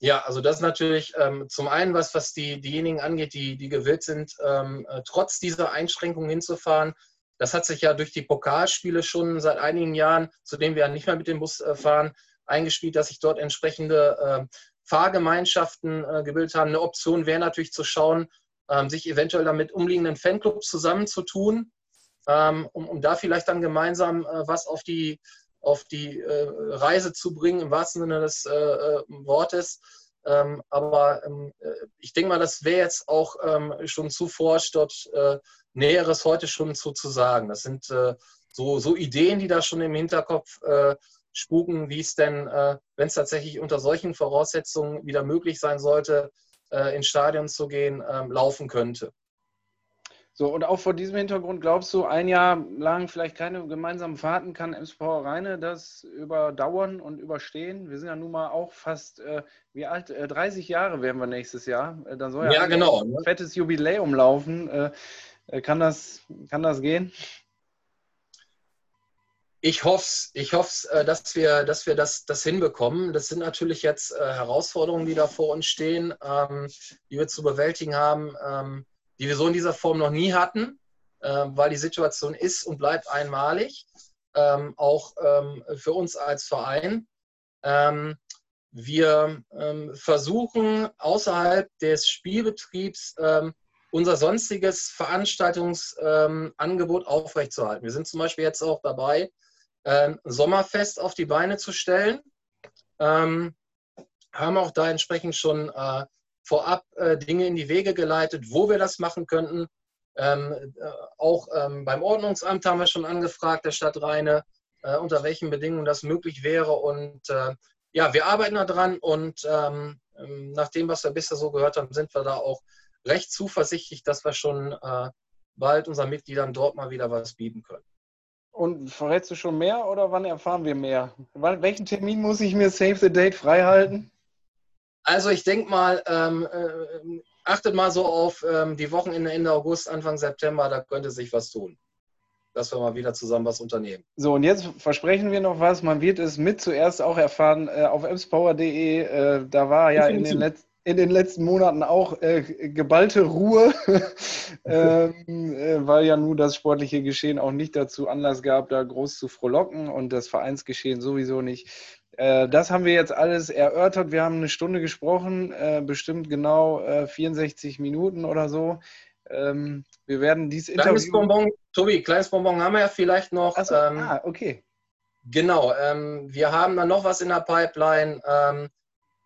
Ja, also das natürlich ähm, zum einen was, was die, diejenigen angeht, die, die gewillt sind, ähm, äh, trotz dieser Einschränkungen hinzufahren. Das hat sich ja durch die Pokalspiele schon seit einigen Jahren, zu denen wir ja nicht mehr mit dem Bus äh, fahren, eingespielt, dass sich dort entsprechende äh, Fahrgemeinschaften gebildet haben. Eine Option wäre natürlich zu schauen, ähm, sich eventuell damit umliegenden Fanclubs zusammenzutun, ähm, um, um da vielleicht dann gemeinsam äh, was auf die, auf die äh, Reise zu bringen, im wahrsten Sinne des äh, äh, Wortes. Ähm, aber ähm, äh, ich denke mal, das wäre jetzt auch ähm, schon zu forsch, dort äh, Näheres heute schon zu, zu sagen. Das sind äh, so, so Ideen, die da schon im Hinterkopf spuken, wie es denn, wenn es tatsächlich unter solchen Voraussetzungen wieder möglich sein sollte, ins Stadion zu gehen, ähm, laufen könnte. So, und auch vor diesem Hintergrund glaubst du, ein Jahr lang vielleicht keine gemeinsamen Fahrten kann MSV Rheine das überdauern und überstehen? Wir sind ja nun mal auch fast, äh, wie alt? Äh, 30 Jahre werden wir nächstes Jahr. Äh, dann soll ja, ja genau, ein fettes Jubiläum laufen. Äh, äh, kann, das, kann das gehen? Ich hoffe ich hoff's, äh, dass wir, dass wir das, das hinbekommen. Das sind natürlich jetzt Herausforderungen, die da vor uns stehen, ähm, die wir zu bewältigen haben. Ähm, die wir so in dieser Form noch nie hatten, äh, weil die Situation ist und bleibt einmalig, ähm, auch ähm, für uns als Verein. Ähm, wir ähm, versuchen außerhalb des Spielbetriebs ähm, unser sonstiges Veranstaltungsangebot aufrechtzuerhalten. Wir sind zum Beispiel jetzt auch dabei, ein Sommerfest auf die Beine zu stellen. Ähm, haben auch da entsprechend schon äh, vorab äh, Dinge in die Wege geleitet, wo wir das machen könnten. Ähm, äh, auch ähm, beim Ordnungsamt haben wir schon angefragt, der Stadt Rheine, äh, unter welchen Bedingungen das möglich wäre. Und äh, ja, wir arbeiten daran und ähm, ähm, nach dem, was wir bisher so gehört haben, sind wir da auch recht zuversichtlich, dass wir schon äh, bald unseren Mitgliedern dort mal wieder was bieten können. Und verrätst du schon mehr oder wann erfahren wir mehr? Welchen Termin muss ich mir Save the Date freihalten? Also ich denke mal, ähm, äh, achtet mal so auf ähm, die Wochenende Ende August, Anfang September, da könnte sich was tun. Dass wir mal wieder zusammen was unternehmen. So, und jetzt versprechen wir noch was. Man wird es mit zuerst auch erfahren äh, auf emspower.de. Äh, da war ja in den, Letz in den, letzten Monaten auch äh, geballte Ruhe, [LAUGHS] ähm, äh, weil ja nun das sportliche Geschehen auch nicht dazu Anlass gab, da groß zu frohlocken und das Vereinsgeschehen sowieso nicht. Äh, das haben wir jetzt alles erörtert. Wir haben eine Stunde gesprochen, äh, bestimmt genau äh, 64 Minuten oder so. Ähm, wir werden dies kleines Interview... Bonbon, Tobi, kleines Bonbon haben wir ja vielleicht noch. So, ähm, ah, okay. Genau, ähm, wir haben dann noch was in der Pipeline. Ähm,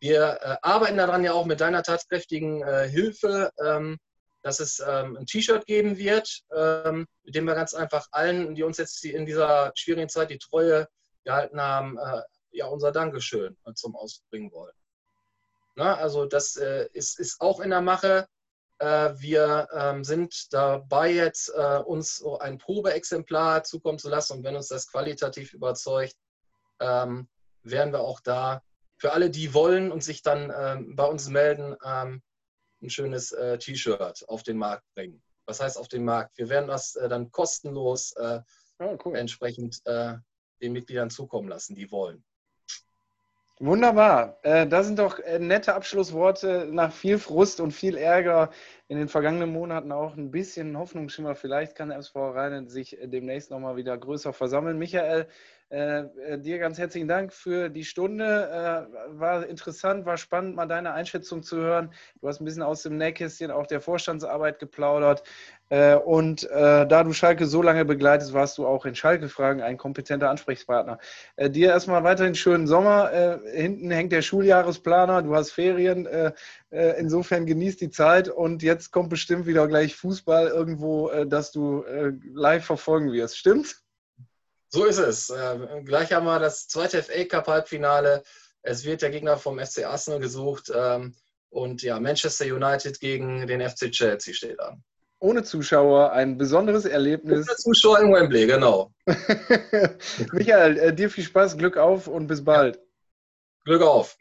wir äh, arbeiten daran ja auch mit deiner tatkräftigen äh, Hilfe, ähm, dass es ähm, ein T-Shirt geben wird, mit dem wir ganz einfach allen, die uns jetzt in dieser schwierigen Zeit die Treue gehalten haben, äh, ja unser Dankeschön zum Ausdruck bringen wollen. Na, also das äh, ist, ist auch in der Mache. Äh, wir ähm, sind dabei jetzt, äh, uns ein Probeexemplar zukommen zu lassen und wenn uns das qualitativ überzeugt, ähm, werden wir auch da für alle, die wollen und sich dann ähm, bei uns melden, ähm, ein schönes äh, T-Shirt auf den Markt bringen. Was heißt auf den Markt? Wir werden das äh, dann kostenlos oh, cool. entsprechend den Mitgliedern zukommen lassen, die wollen. Wunderbar. Äh, das sind doch äh, nette Abschlussworte nach viel Frust und viel Ärger in den vergangenen Monaten auch ein bisschen Hoffnungsschimmer. Vielleicht kann der SV Rhein sich demnächst nochmal wieder größer versammeln. Michael, äh, äh, dir ganz herzlichen Dank für die Stunde. Äh, war interessant, war spannend, mal deine Einschätzung zu hören. Du hast ein bisschen aus dem Nähkästchen auch der Vorstandsarbeit geplaudert. Äh, und äh, da du Schalke so lange begleitest, warst du auch in Schalke-Fragen ein kompetenter Ansprechpartner. Äh, dir erstmal weiterhin schönen Sommer. hinten hängt der Schuljahresplaner, du hast Ferien. insofern genießt die Zeit und jetzt kommt bestimmt wieder gleich Fußball irgendwo, dass du live verfolgen wirst. Stimmt's? So ist es. Äh, gleich haben wir das zweite FA Cup Halbfinale. Es wird der Gegner vom FC Arsenal gesucht. Ähm, und ja, Manchester United gegen den FC Chelsea steht an. Ohne Zuschauer, ein besonderes Erlebnis. Ohne Zuschauer in Wembley, genau. [LAUGHS] Michael, äh, dir viel Spaß, Glück auf und bis bald. Ja. Glück auf.